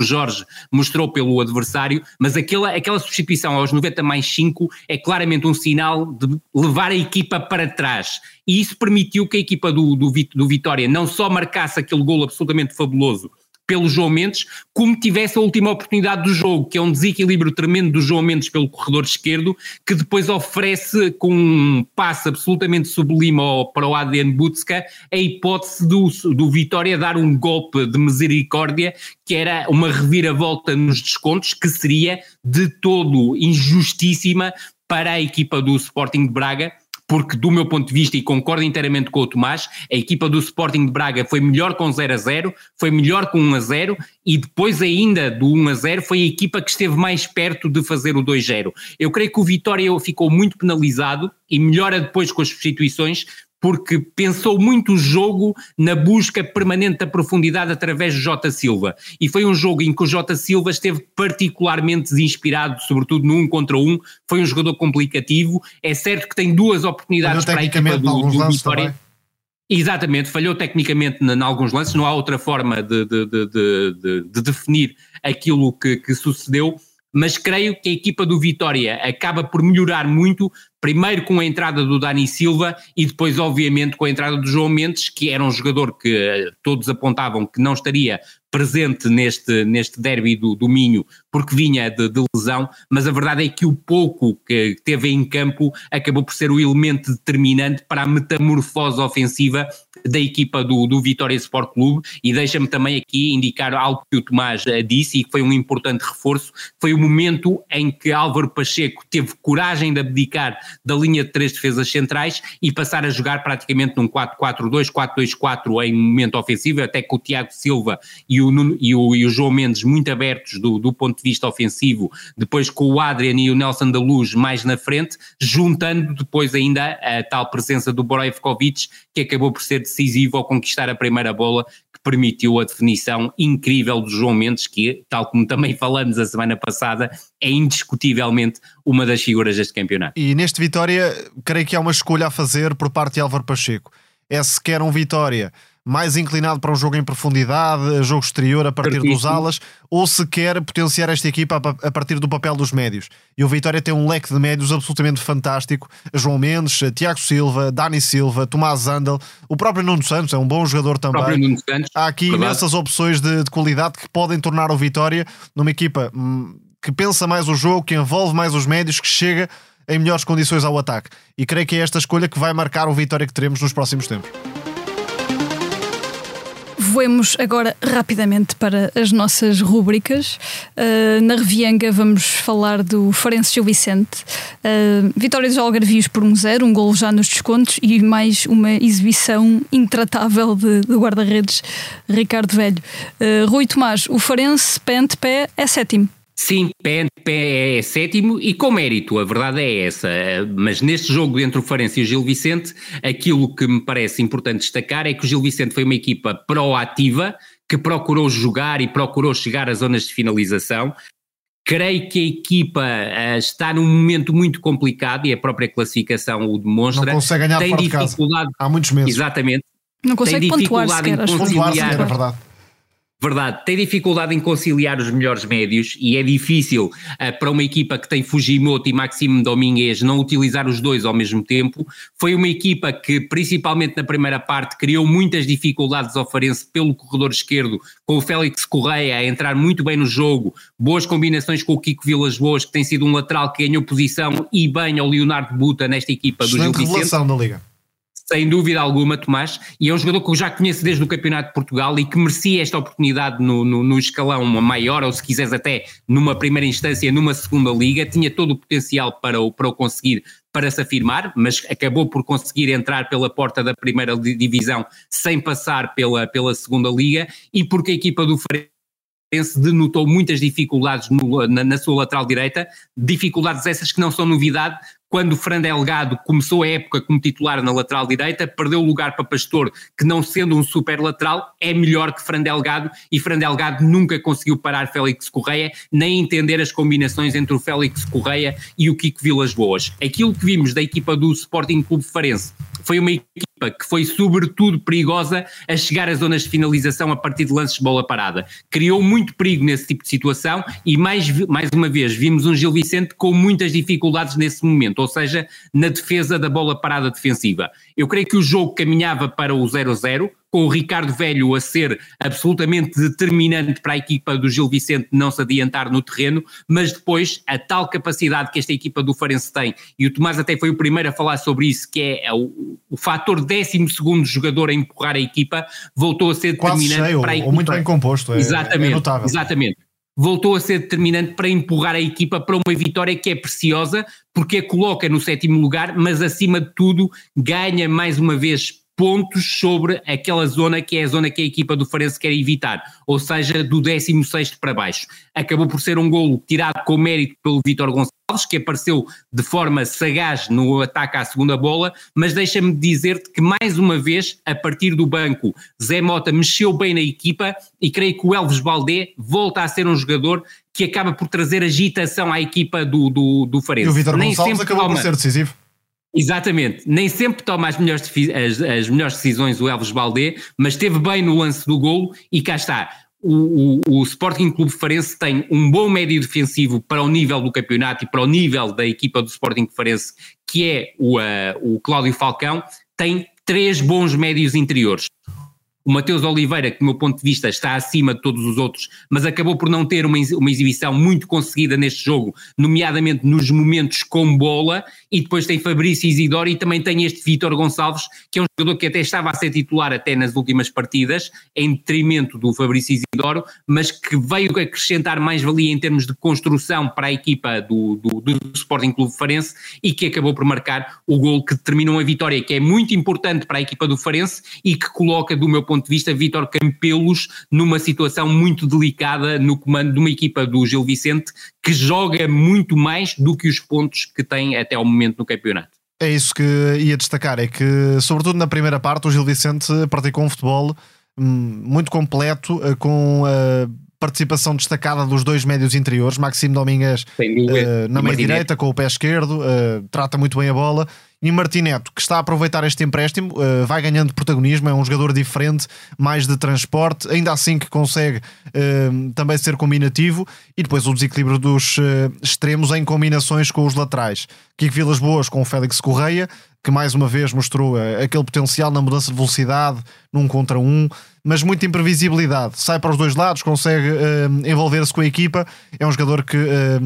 Jorge mostrou pelo adversário, mas aquela, aquela substituição aos 90 mais 5 é claramente um sinal de levar a equipa para trás. E isso permitiu que a equipa do, do, do Vitória não só marcasse aquele golo absolutamente fabuloso, pelo João Mendes, como tivesse a última oportunidade do jogo, que é um desequilíbrio tremendo do João Mendes pelo corredor esquerdo, que depois oferece com um passe absolutamente sublime para o Adrian Butska a hipótese do, do Vitória dar um golpe de misericórdia, que era uma reviravolta nos descontos, que seria de todo injustíssima para a equipa do Sporting de Braga, porque do meu ponto de vista, e concordo inteiramente com o Tomás, a equipa do Sporting de Braga foi melhor com 0 a 0, foi melhor com 1 a 0 e depois ainda do 1 a 0 foi a equipa que esteve mais perto de fazer o 2-0. Eu creio que o Vitória ficou muito penalizado e melhora depois com as substituições, porque pensou muito o jogo na busca permanente da profundidade através de Jota Silva. E foi um jogo em que o Jota Silva esteve particularmente desinspirado, sobretudo no um contra um. Foi um jogador complicativo. É certo que tem duas oportunidades para a equipa do, do Vitória. Exatamente, falhou tecnicamente em alguns lances, não há outra forma de, de, de, de definir aquilo que, que sucedeu, mas creio que a equipa do Vitória acaba por melhorar muito primeiro com a entrada do Dani Silva e depois, obviamente, com a entrada do João Mendes, que era um jogador que eh, todos apontavam que não estaria presente neste, neste derby do, do Minho, porque vinha de, de, lesão, mas a verdade é que o pouco que teve em campo acabou por ser o elemento determinante para a metamorfose ofensiva da equipa do, do Vitória Sport Clube e deixa-me também aqui indicar algo que o Tomás eh, disse e que foi um importante reforço, foi o momento em que Álvaro Pacheco teve coragem de abdicar da linha de três defesas centrais e passar a jogar praticamente num 4-4-2, 4-2-4 em momento ofensivo, até com o Tiago Silva e o, e o, e o João Mendes muito abertos do, do, ponto de vista ofensivo, depois com o Adrian e o Nelson da Luz mais na frente, juntando depois ainda a tal presença do Borevkovic, que acabou por ser decisivo ao conquistar a primeira bola, que permitiu a definição incrível do João Mendes, que, tal como também [LAUGHS] falamos a semana passada, é indiscutivelmente uma das figuras deste campeonato. E neste Vitória, creio que há uma escolha a fazer por parte de Álvaro Pacheco. É se quer um Vitória mais inclinado para um jogo em profundidade, jogo exterior a partir dos alas, ou se quer potenciar esta equipa a partir do papel dos médios. E o Vitória tem um leque de médios absolutamente fantástico. João Mendes, Tiago Silva, Dani Silva, Tomás Zandel, o próprio Nuno Santos é um bom jogador também. Há aqui verdade. imensas opções de, de, qualidade que podem tornar o Vitória numa equipa hum, que pensa mais o jogo, que envolve mais os médios, que chega em melhores condições ao ataque. E creio que é esta escolha que vai marcar o Vitória que teremos nos próximos tempos voemos agora rapidamente para as nossas rúbricas. Uh, na Revianga vamos falar do Farense Gil Vicente. Uh, vitória dos Algarvios por 1-0, um, um gol já nos descontos e mais uma exibição intratável de, de guarda-redes Ricardo Velho. Uh, Rui Tomás, o Farense, pé ante pé, é sétimo. Sim, pé, pé é sétimo e com mérito, a verdade é essa. Mas neste jogo entre o Farense e o Gil Vicente, aquilo que me parece importante destacar é que o Gil Vicente foi uma equipa proativa que procurou jogar e procurou chegar às zonas de finalização. Creio que a equipa uh, está num momento muito complicado e a própria classificação o demonstra. Não consegue ganhar Tem dificuldade. Há muitos meses. Exatamente. Não consegue Tem pontuar sequer. em Pontuar conciliar. sequer, é verdade. Verdade, tem dificuldade em conciliar os melhores médios e é difícil uh, para uma equipa que tem Fujimoto e Maxime Domingues não utilizar os dois ao mesmo tempo. Foi uma equipa que, principalmente na primeira parte, criou muitas dificuldades ao Farense pelo corredor esquerdo, com o Félix Correia a entrar muito bem no jogo, boas combinações com o Kiko Vilas Boas, que tem sido um lateral que ganhou posição e bem ao Leonardo Buta nesta equipa do Gil Excelente Vicente revelação da Liga. Sem dúvida alguma, Tomás, e é um jogador que eu já conheço desde o Campeonato de Portugal e que merecia esta oportunidade no, no, no escalão maior, ou se quiseres até numa primeira instância, numa segunda liga, tinha todo o potencial para o, para o conseguir, para se afirmar, mas acabou por conseguir entrar pela porta da primeira di- divisão sem passar pela, pela segunda liga, e porque a equipa do Farense denotou muitas dificuldades no- na, na sua lateral direita, dificuldades essas que não são novidade, quando Fran Delgado começou a época como titular na lateral direita, perdeu lugar para Pastor, que não sendo um super lateral, é melhor que Fran Delgado, e Fran Delgado nunca conseguiu parar Félix Correia, nem entender as combinações entre o Félix Correia e o Kiko Vilas Boas. Aquilo que vimos da equipa do Sporting Clube Farense foi uma equipa que foi sobretudo perigosa a chegar às zonas de finalização a partir de lances de bola parada. Criou muito perigo nesse tipo de situação e mais, mais uma vez vimos um Gil Vicente com muitas dificuldades nesse momento, ou seja, na defesa da bola parada defensiva. Eu creio que o jogo caminhava para o 0-0, com o Ricardo Velho a ser absolutamente determinante para a equipa do Gil Vicente não se adiantar no terreno, mas depois a tal capacidade que esta equipa do Farense tem, e o Tomás até foi o primeiro a falar sobre isso, que é o, o fator 12 jogador a empurrar a equipa, voltou a ser Quase determinante cheio, para a ou equipa. muito bem composto. É, exatamente, é notável. exatamente. Voltou a ser determinante para empurrar a equipa para uma vitória que é preciosa, porque a coloca no sétimo lugar, mas acima de tudo ganha mais uma vez pontos sobre aquela zona que é a zona que a equipa do Farense quer evitar, ou seja, do 16 para baixo. Acabou por ser um golo tirado com mérito pelo Vítor Gonçalves, que apareceu de forma sagaz no ataque à segunda bola, mas deixa-me dizer-te que mais uma vez, a partir do banco, Zé Mota mexeu bem na equipa e creio que o Elves Baldé volta a ser um jogador que acaba por trazer agitação à equipa do, do, do Farense. E o Vitor Nem Gonçalves acabou toma- por ser decisivo. Exatamente, nem sempre toma as melhores, as, as melhores decisões o Elves Baldé, mas esteve bem no lance do golo e cá está. O, o, o Sporting Clube Farense tem um bom médio defensivo para o nível do campeonato e para o nível da equipa do Sporting Farense, que é o, eh, o Cláudio Falcão, tem três bons médios interiores. O Mateus Oliveira, que do meu ponto de vista está acima de todos os outros, mas acabou por não ter uma, uma exibição muito conseguida neste jogo, nomeadamente nos momentos com bola, e depois tem Fabrício Isidoro e também tem este Vítor Gonçalves, que é um jogador que até estava a ser titular até nas últimas partidas, em detrimento do Fabrício Isidoro, mas que veio acrescentar mais valia em termos de construção para a equipa do, do, do Sporting Clube Farense e que acabou por marcar o gol que determinou a vitória, que é muito importante para a equipa do Farense e que coloca, do meu ponto de vista, Vítor Campelos numa situação muito delicada no comando de uma equipa do Gil Vicente que joga muito mais do que os pontos que tem até ao momento no campeonato. É isso que ia destacar, é que, sobretudo na primeira parte, o Gil Vicente praticou um futebol hum, muito completo, eh, com a participação destacada dos dois médios interiores, Maxime Domingues eh, na meia Martinete. direita, com o pé esquerdo, eh, trata muito bem a bola. E Martineto, que está a aproveitar este empréstimo, eh, vai ganhando protagonismo, é um jogador diferente, mais de transporte, ainda assim que consegue também ser combinativo. E depois o desequilíbrio dos extremos em combinações com os laterais. Kiko Vilas Boas com o Félix Correia, que mais uma vez mostrou eh, aquele potencial na mudança de velocidade, num contra um, mas muita imprevisibilidade. Sai para os dois lados, consegue eh, envolver-se com a equipa. É um jogador que, eh,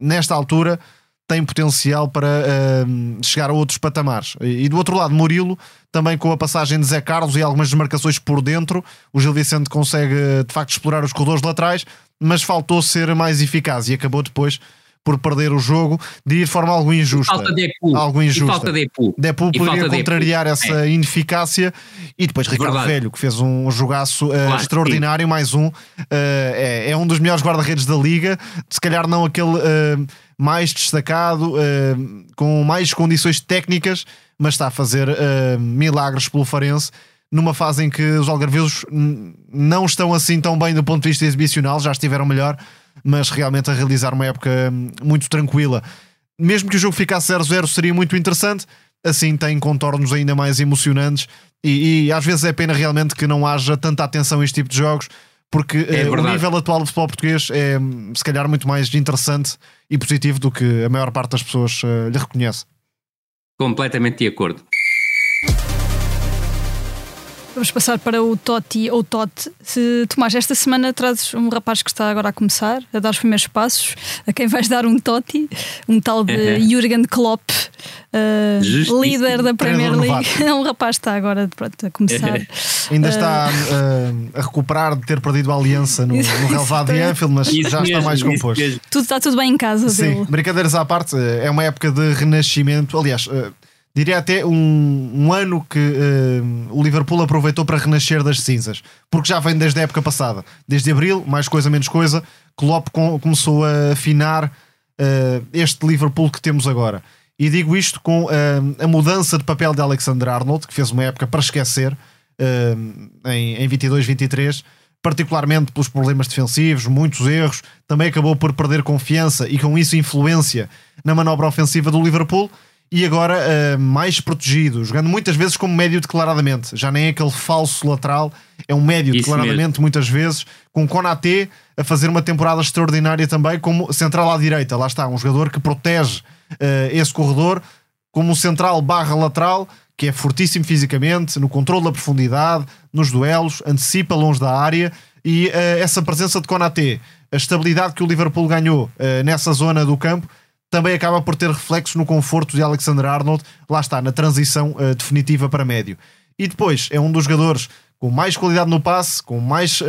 nesta altura, tem potencial para uh, chegar a outros patamares. E, e, do outro lado, Murilo, também com a passagem de Zé Carlos e algumas desmarcações por dentro, o Gil Vicente consegue de facto explorar os corredores laterais, mas faltou ser mais eficaz e acabou depois por perder o jogo, de forma algo injusta. E falta Depu. Algo injusta. E falta Depu. Depu e poderia contrariar Depu. essa é. ineficácia e depois Ricardo Verdade. Velho, que fez um jogaço uh, claro, extraordinário, sim. mais um. Uh, é, é, um dos melhores guarda-redes da liga, se calhar não aquele uh, mais destacado, com mais condições técnicas, mas está a fazer milagres pelo Farense numa fase em que os algarvios não estão assim tão bem do ponto de vista exibicional, já estiveram melhor, mas realmente a realizar uma época muito tranquila. Mesmo que o jogo ficasse 0-0 seria muito interessante, assim tem contornos ainda mais emocionantes e, e, às vezes é pena realmente que não haja tanta atenção a este tipo de jogos porque é uh, o nível atual do futebol português é se calhar muito mais interessante e positivo do que a maior parte das pessoas uh, lhe reconhece. Completamente de acordo. Vamos passar para o Totti ou Tote. Se, Tomás, esta semana trazes um rapaz que está agora a começar, a dar os primeiros passos, a quem vais dar um Totti, um tal de [LAUGHS] uhum. Jurgen Klopp, uh, líder da Premier League. É [LAUGHS] um rapaz que está agora pronto, a começar. [LAUGHS] Ainda está uh, a recuperar de ter perdido a aliança no, no relevado de Anfield, mas isso já mesmo, está mais composto. Tudo, está tudo bem em casa Sim, dele. brincadeiras à parte, é uma época de renascimento. Aliás, uh, diria até um, um ano que uh, o Liverpool aproveitou para renascer das cinzas, porque já vem desde a época passada, desde abril, mais coisa menos coisa, Klopp com, começou a afinar uh, este Liverpool que temos agora. E digo isto com uh, a mudança de papel de Alexander Arnold, que fez uma época para esquecer em, em 22-23, particularmente pelos problemas defensivos, muitos erros, também acabou por perder confiança e com isso influência na manobra ofensiva do Liverpool e agora uh, mais protegido, jogando muitas vezes como médio declaradamente. Já nem é aquele falso lateral, é um médio Isso declaradamente, mesmo. muitas vezes, com Konaté a fazer uma temporada extraordinária também, como central à direita. Lá está, um jogador que protege uh, esse corredor como central barra lateral, que é fortíssimo fisicamente, no controle da profundidade, nos duelos, antecipa longe da área. E uh, essa presença de Konaté, a estabilidade que o Liverpool ganhou nessa zona do campo também acaba por ter reflexos no conforto de Alexander Arnold, lá está, na transição uh, definitiva para médio. E depois é um dos jogadores com mais qualidade no passe, com mais uh,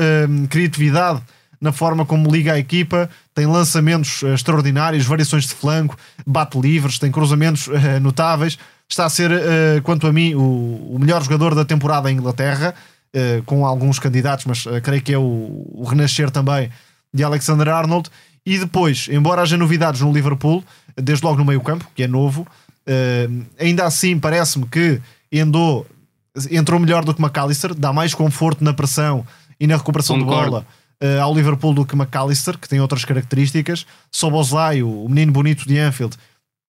criatividade na forma como liga a equipa, tem lançamentos uh, extraordinários, variações de flanco, bate livres, tem cruzamentos notáveis. Está a ser, quanto a mim, o, o, melhor jogador da temporada em Inglaterra, com alguns candidatos, mas creio que é o, o renascer também de Alexander Arnold. E depois, embora haja novidades no Liverpool, desde logo no meio-campo, que é novo, uh, ainda assim parece-me que entrou melhor do que McAllister, dá mais conforto na pressão e na recuperação Concordo. de bola uh, ao Liverpool do que McAllister, que tem outras características. Soboslai, o menino bonito de Anfield,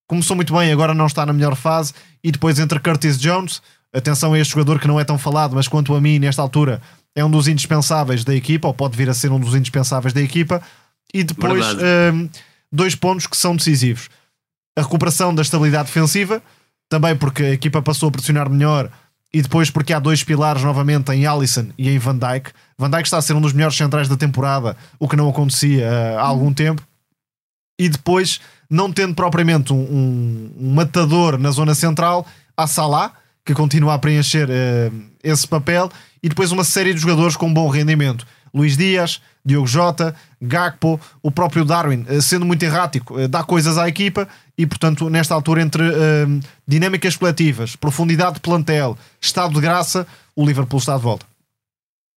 começou muito bem, agora não está na melhor fase. E depois entre Curtis Jones, atenção a este jogador que não é tão falado, mas quanto a mim, nesta altura, é um dos indispensáveis da equipa, ou pode vir a ser um dos indispensáveis da equipa e depois um, dois pontos que são decisivos. A recuperação da estabilidade defensiva, também porque a equipa passou a pressionar melhor e depois porque há dois pilares novamente em Alisson e em Van Dijk. Van Dijk está a ser um dos melhores centrais da temporada, o que não acontecia uh, há algum tempo. E depois, não tendo propriamente um, um, um matador na zona central, há Salah, que continua a preencher uh, esse papel, e depois uma série de jogadores com bom rendimento. Luís Dias, Diogo Jota, Gakpo, o próprio Darwin, eh, sendo muito errático, eh, dá coisas à equipa e, portanto, nesta altura, entre uh, dinâmicas coletivas, profundidade de plantel, estado de graça, o Liverpool está de volta.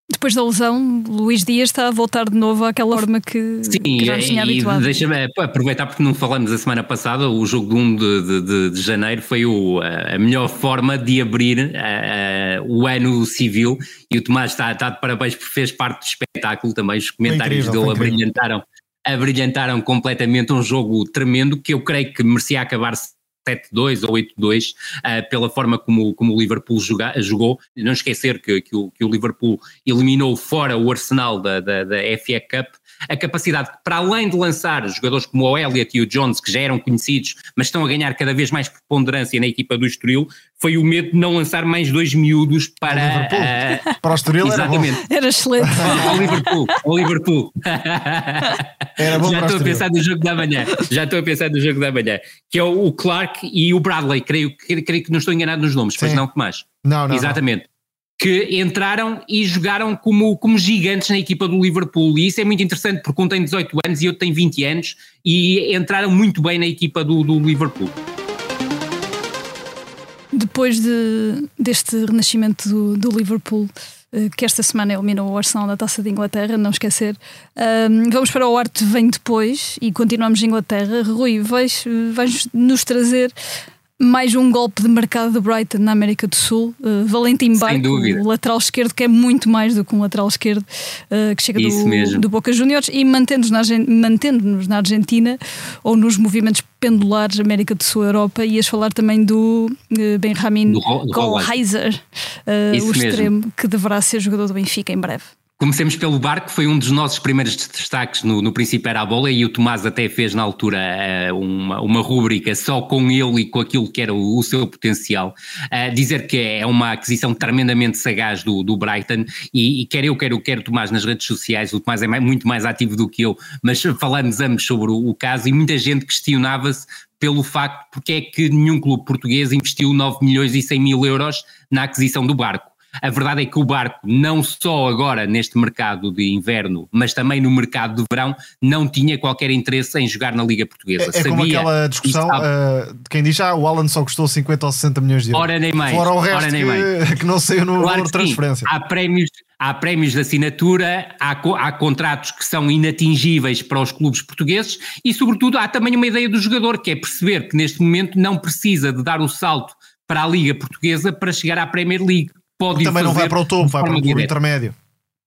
Depois da lesão, Luís Dias está a voltar de novo àquela forma que, Sim, que já tinha habituado. Deixa-me aproveitar porque não falamos a semana passada, o jogo de 1 de, de, de janeiro foi o, a melhor forma de abrir uh, o ano civil e o Tomás está, está de parabéns porque fez parte do espetáculo também, os comentários incrível, dele abrilhantaram, abrilhantaram completamente um jogo tremendo que eu creio que merecia acabar 7-2 ou 8-2, uh, pela forma como, como o Liverpool joga, jogou. Não esquecer que, que, o, que o Liverpool eliminou fora o Arsenal da, da, da FA Cup, a capacidade para além de lançar jogadores como o Elliott e o Jones, que já eram conhecidos, mas estão a ganhar cada vez mais preponderância na equipa do Estoril, foi o medo de não lançar mais dois miúdos para... Uh, para o Estoril Exatamente. Era, [LAUGHS] era excelente. Ao Liverpool, ao Liverpool. [LAUGHS] Era bom já estou a pensar no jogo da manhã, já estou a pensar no jogo da manhã, que é o Clark e o Bradley, creio, creio que não estou enganado nos nomes, Sim. pois não, que mais? Não, não. Exatamente. Não que entraram e jogaram como, como gigantes na equipa do Liverpool. E isso é muito interessante porque um tem 18 anos e outro tem 20 anos e entraram muito bem na equipa do, do Liverpool. Depois de, deste renascimento do, do Liverpool, eh, que esta semana eliminou o Arsenal na Taça de Inglaterra, não esquecer. Um, vamos para o Arte Vem Depois e continuamos em Inglaterra. Rui, vais, vais nos trazer mais um golpe de mercado do Brighton na América do Sul. Uh, Valentim Barco, o lateral esquerdo, que é muito mais do que um lateral esquerdo, uh, que chega do, do, Boca Juniors e mantendo-nos na, mantendo na Argentina ou nos movimentos pendulares América do Sul Europa. Ias falar também do uh, Benjamin Golheiser, o extremo, que deverá ser jogador do Benfica em breve. Comecemos pelo Barco, foi um dos nossos primeiros destaques no, no princípio era a bola e o Tomás até fez na altura uh, uma, uma rúbrica só com ele e com aquilo que era o, o seu potencial. Uh, dizer que é uma aquisição tremendamente sagaz do, do Brighton e, e quer eu, quer o Tomás nas redes sociais, o Tomás é mais, muito mais ativo do que eu, mas falamos ambos sobre o, o caso e muita gente questionava-se pelo facto porque é que nenhum clube português investiu 9 milhões e 100 mil euros na aquisição do Barco. A verdade é que o barco, não só agora neste mercado de inverno, mas também no mercado de verão, não tinha qualquer interesse em jogar na Liga Portuguesa. É, é como aquela discussão uh, de quem diz ah, o Alan só custou 50 ou 60 milhões de euros. Ora nem mais. Fora o resto que, [LAUGHS] que, não saiu no claro valor de transferência. Há prémios, há prémios de assinatura, há, há, contratos que são inatingíveis para os clubes portugueses e, sobretudo, há também uma ideia do jogador, que é perceber que neste momento não precisa de dar o salto para a Liga Portuguesa para chegar à Premier League pode Também não vai para o topo, vai para o intermédio.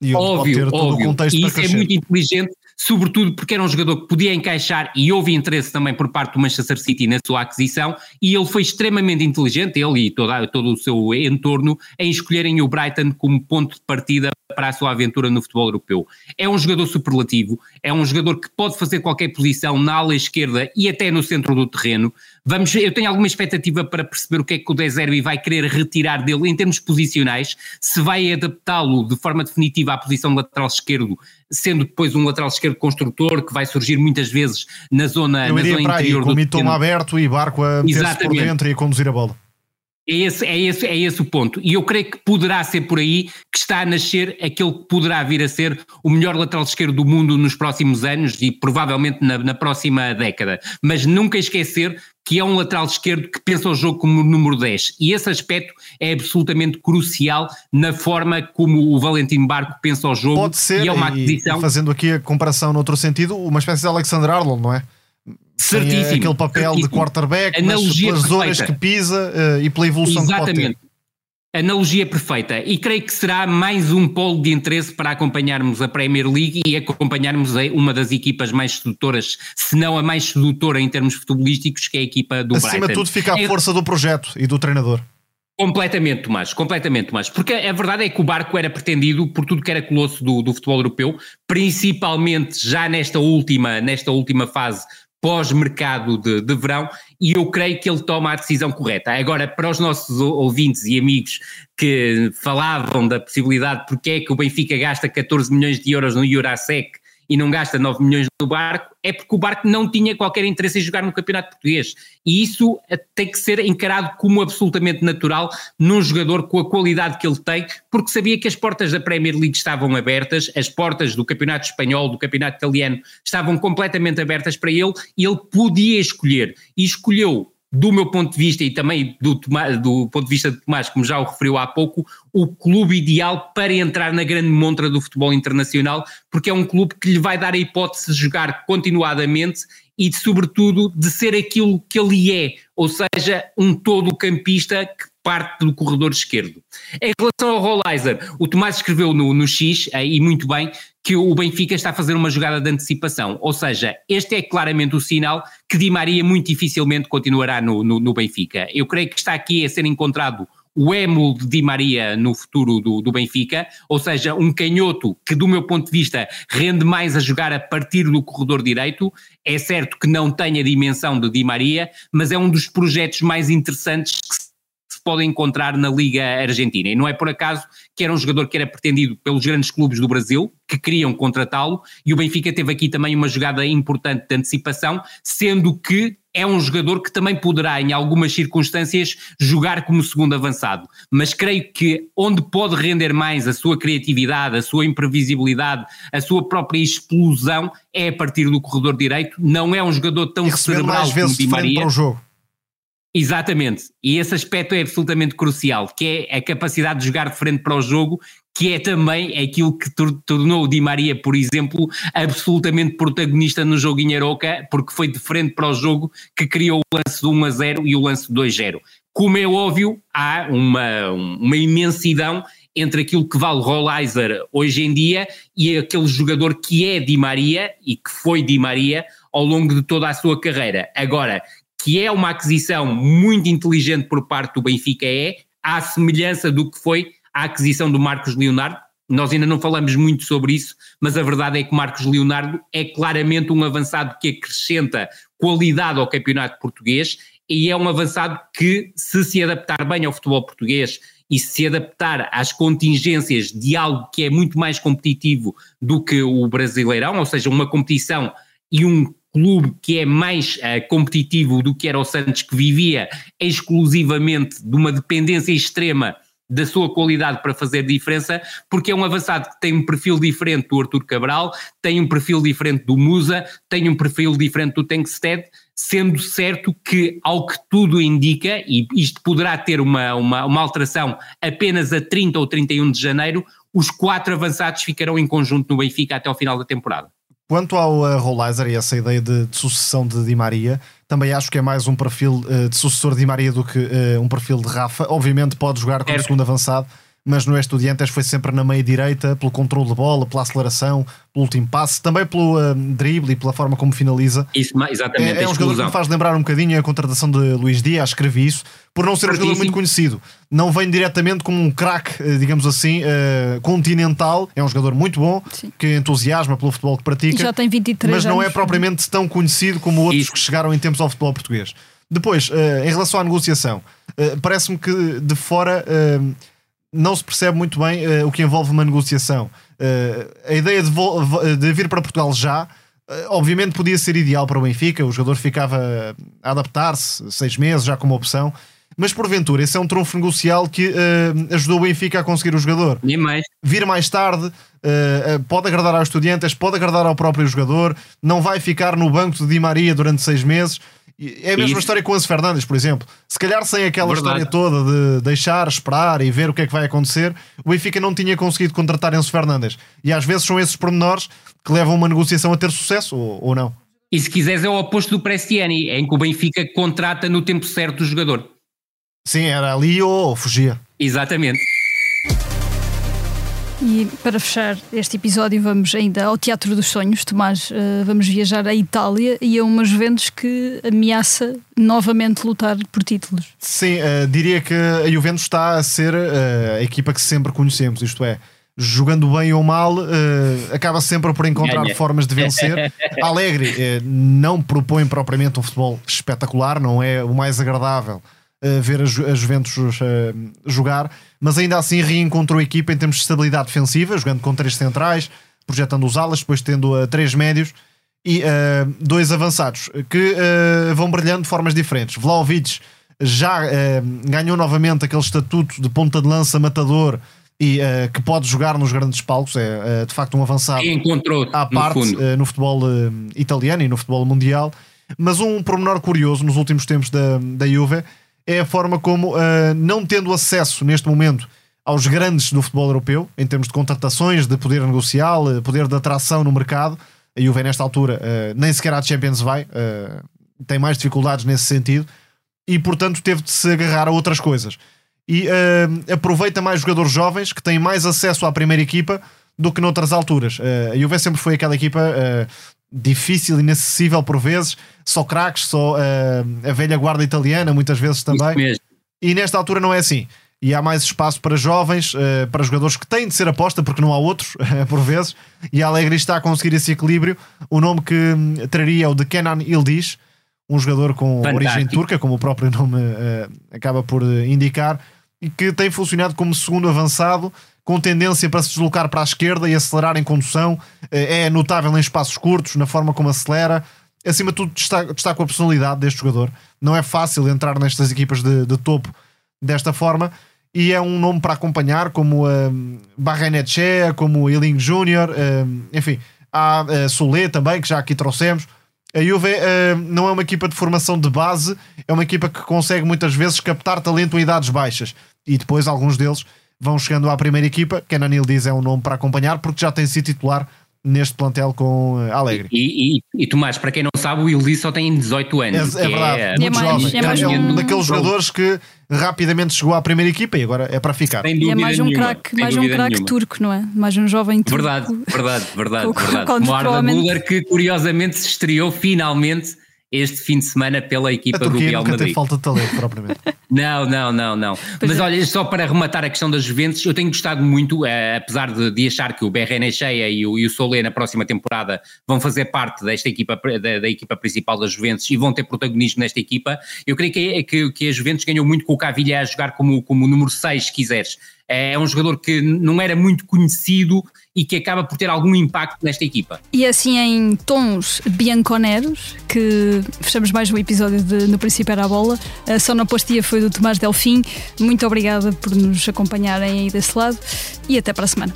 E óbvio, óbvio. e isso é muito inteligente, sobretudo porque era um jogador que podia encaixar e houve interesse também por parte do Manchester City na sua aquisição e ele foi extremamente inteligente, ele e toda, todo o seu entorno, em escolherem o Brighton como ponto de partida para a sua aventura no futebol europeu. É um jogador superlativo, é um jogador que pode fazer qualquer posição na ala esquerda e até no centro do terreno, Vamos, eu tenho alguma expectativa para perceber o que é que o Deserbi vai querer retirar dele em termos posicionais, se vai adaptá-lo de forma definitiva à posição lateral esquerdo, sendo depois um lateral esquerdo construtor que vai surgir muitas vezes na zona, eu na zona interior aí, do com o aberto e barco a meter-se por dentro e a conduzir a bola. É esse, é, esse, é esse o ponto. E eu creio que poderá ser por aí que está a nascer aquele que poderá vir a ser o melhor lateral esquerdo do mundo nos próximos anos e provavelmente na, na próxima década. Mas nunca esquecer que é um lateral esquerdo que pensa o jogo como número 10. E esse aspecto é absolutamente crucial na forma como o Valentim Barco pensa o jogo. Pode ser, e é uma aquisição. E fazendo aqui a comparação noutro sentido, uma espécie de Alexander Arnold, não é? Certíssimo. Tem aquele papel certíssimo. de quarterback, Analogia mas pelas zonas que pisa uh, e pela evolução Exatamente. que pode ter. Analogia perfeita. E creio que será mais um polo de interesse para acompanharmos a Premier League e acompanharmos uma das equipas mais sedutoras, se não a mais sedutora em termos futebolísticos, que é a equipa do Acima Brighton. de tudo fica a força do projeto e do treinador. Completamente, Tomás, completamente, Tomás. Porque a verdade é que o barco era pretendido por tudo que era colosso do, do futebol europeu, principalmente já nesta última, nesta última fase pós-mercado de, de verão e eu creio que ele toma a decisão correta. Agora, para os nossos ouvintes e amigos que falavam da possibilidade porque é que o Benfica gasta 14 milhões de euros no Eurasec e não gasta 9 milhões no barco, é porque o barco não tinha qualquer interesse em jogar no Campeonato Português. E isso eh, tem que ser encarado como absolutamente natural num jogador com a qualidade que ele tem, porque sabia que as portas da Premier League estavam abertas, as portas do Campeonato Espanhol, do Campeonato Italiano estavam completamente abertas para ele e ele podia escolher. E escolheu do meu ponto de vista e também do, do, ponto de vista de Tomás, como já o referiu há pouco, o clube ideal para entrar na grande montra do futebol internacional, porque é um clube que lhe vai dar a hipótese de jogar continuadamente e, sobretudo, de ser aquilo que ele é, ou seja, um todo-campista que parte do corredor esquerdo. Em relação ao Rollizer, o Tomás escreveu no, no X, eh, e muito bem, que o Benfica está a fazer uma jogada de antecipação. Ou seja, este é claramente o sinal que Di Maria muito dificilmente continuará no, no, no Benfica. Eu creio que está aqui a ser encontrado o émulo de Di Maria no futuro do, do, Benfica, ou seja, um canhoto que, do meu ponto de vista, rende mais a jogar a partir do corredor direito. É certo que não tem a dimensão de Di Maria, mas é um dos projetos mais interessantes que se pode encontrar na Liga Argentina. E não é por acaso que era um jogador que era pretendido pelos grandes clubes do Brasil, que queriam contratá-lo, e o Benfica teve aqui também uma jogada importante de antecipação, sendo que é um jogador que também poderá, em algumas circunstâncias, jogar como segundo avançado. Mas creio que onde pode render mais a sua criatividade, a sua imprevisibilidade, a sua própria explosão é a partir do corredor direito. Não é um jogador tão cerebral mais vezes como Di Maria. Para o jogo. Exatamente, e esse aspecto é absolutamente crucial, que é a capacidade de jogar de frente para o jogo, que é também aquilo que tornou o Di Maria, por exemplo, absolutamente protagonista no jogo em Aroca, porque foi de frente para o jogo que criou o lance do 1 a 0 e o lance 2 a 0. Como é óbvio, há uma, uma imensidão entre aquilo que vale Rollizer hoje em dia e aquele jogador que é Di Maria e que foi Di Maria ao longo de toda a sua carreira. Agora, que é uma aquisição muito inteligente por parte do Benfica, é, à semelhança do que foi a aquisição do Marcos Leonardo. Nós ainda não falamos muito sobre isso, mas a verdade é que Marcos Leonardo é claramente um avançado que acrescenta qualidade ao campeonato português e é um avançado que, se se adaptar bem ao futebol português e se adaptar às contingências de algo que é muito mais competitivo do que o Brasileirão, ou seja, uma competição e um clube que é mais uh, competitivo do que era o Santos, que vivia exclusivamente de uma dependência extrema da sua qualidade para fazer diferença, porque é um avançado que tem um perfil diferente do Artur Cabral, tem um perfil diferente do Musa, tem um perfil diferente do Tenkstead, sendo certo que, ao que tudo indica, e isto poderá ter uma, uma, uma alteração apenas a 30 ou 31 de janeiro, os quatro avançados ficarão em conjunto no Benfica até ao final da temporada. Quanto ao uh, Rollizer e essa ideia de, de, sucessão de Di Maria, também acho que é mais um perfil uh, de sucessor de Di Maria do que uh, um perfil de Rafa. Obviamente pode jogar como é. segundo avançado, mas no Estudiantes foi sempre na meia direita, pelo controle de bola, pela aceleração, pelo último passe, também pelo um, drible e pela forma como finaliza. Isso, exatamente. É, é um jogador que me faz lembrar um bocadinho a contratação de Luís Dias, escrevi isso, por não ser um jogador muito conhecido. Não vem diretamente como um craque, eh, digamos assim, uh, continental. É um jogador muito bom, Sim. que entusiasma pelo futebol que pratica. E já tem 23 Mas não é propriamente tão conhecido como outros isso. que chegaram em tempos ao futebol português. Depois, uh, em relação à negociação, uh, parece-me que de fora não se percebe muito bem uh, o que envolve uma negociação. Uh, a ideia de, de, vir para Portugal já, uh, obviamente, podia ser ideal para o Benfica, o jogador ficava a adaptar-se seis meses já como opção. Mas porventura, esse é um trunfo negocial que ajudou o Benfica a conseguir o jogador. E mais. Vir mais tarde pode agradar aos estudiantes, pode agradar ao próprio jogador, não vai ficar no banco de Di Maria durante seis meses. É a mesma Isso. história com o Anse Fernandes, por exemplo. Se calhar sem aquela Verdade. história toda de deixar, esperar e ver o que é que vai acontecer, o Benfica não tinha conseguido contratar Enzo Fernandes. E às vezes são esses pormenores que levam uma negociação a ter sucesso ou, ou não. E se quiseres é o oposto do Prestiani, em que o Benfica contrata no tempo certo o jogador. Sim, era ali ou fugia. Exatamente. E para fechar este episódio, vamos ainda ao Teatro dos Sonhos. Tomás, uh, vamos viajar à Itália e a uma Juventus que ameaça novamente lutar por títulos. Sim, uh, diria que a Juventus está a ser uh, a equipa que sempre conhecemos, isto é. Jogando bem ou mal, acaba sempre por encontrar Ganha. formas de vencer. [LAUGHS] Alegre não propõe propriamente um futebol espetacular, não é o mais agradável ver a, Ju a Juventus jogar, mas ainda assim reencontrou a equipa em termos de estabilidade defensiva, jogando com três centrais, projetando os alas, depois tendo uh, três médios e uh, dois avançados que uh, vão brilhando de formas diferentes. Vlaovic já ganhou novamente aquele estatuto de ponta de lança matador e que pode jogar nos grandes palcos, é de facto um avançado encontrou à parte no, no futebol italiano e no futebol mundial. Mas um pormenor curioso nos últimos tempos da, da Juve é a forma como, uh, não tendo acesso neste momento aos grandes do futebol europeu, em termos de contratações, de poder negocial, uh, poder de atração no mercado, a Juve nesta altura uh, nem sequer à Champions vai, tem mais dificuldades nesse sentido, e portanto teve de se agarrar a outras coisas. E aproveita mais jogadores jovens que têm mais acesso à primeira equipa do que noutras alturas. Uh, a Juve sempre foi aquela equipa uh, difícil, inacessível por vezes, só craques, só uh, a velha guarda italiana, muitas vezes também. E nesta altura não é assim. E há mais espaço para jovens, para jogadores que têm de ser aposta, porque não há outros, [LAUGHS] por vezes. E a Alegre está a conseguir esse equilíbrio. O nome que hum, traria é o de Kenan Ildiz, um jogador com Fantástico. origem turca, como o próprio nome acaba por indicar, e que tem funcionado como segundo avançado com tendência para se deslocar para a esquerda e acelerar em condução. Eh, é notável em espaços curtos, na forma como acelera. Acima de tudo, destaco a personalidade deste jogador. Não é fácil entrar nestas equipas de, de topo desta forma. E é um nome para acompanhar, como a uh, Barrenetche, como o Eling Júnior, uh, enfim, há uh, Solé também, que já aqui trouxemos. A Juve uh, não é uma equipa de formação de base, é uma equipa que consegue muitas vezes captar talento em idades baixas. E depois alguns deles vão chegando à primeira equipa. Kenanil diz é um nome para acompanhar porque já tem sido titular neste plantel com uh, Alegre. E, e, e, Tomás, para quem não sabe, o Ildi só tem 18 anos. É, é verdade, é, muito é mais, jovem. É, mais é um, um daqueles jogadores que rapidamente chegou à primeira equipa e agora é para ficar. E é mais um craque mais um craque turco, não é? Mais um jovem turco. Verdade, verdade, verdade. [LAUGHS] verdade. Como Arda provavelmente... que curiosamente se estreou finalmente este fim de semana pela equipa do Real Madrid. Tem falta de talento, propriamente. [LAUGHS] não, não, não, não. Pois Mas é. olha, só para rematar a questão das Juventus, eu tenho gostado muito, eh, apesar de, de, achar que o BRN Cheia e o, e o Solé na próxima temporada vão fazer parte desta equipa, da, da, equipa principal das Juventus e vão ter protagonismo nesta equipa, eu creio que, que, que a Juventus ganhou muito com o Cavilha a jogar como, como número 6, se quiseres. É um jogador que não era muito conhecido e que acaba por ter algum impacto nesta equipa. E assim em tons bianconeros, que fechamos mais um episódio de No Princípio era a Bola. A sonoplastia foi do Tomás Delfim. Muito obrigada por nos acompanharem aí desse lado e até para a semana.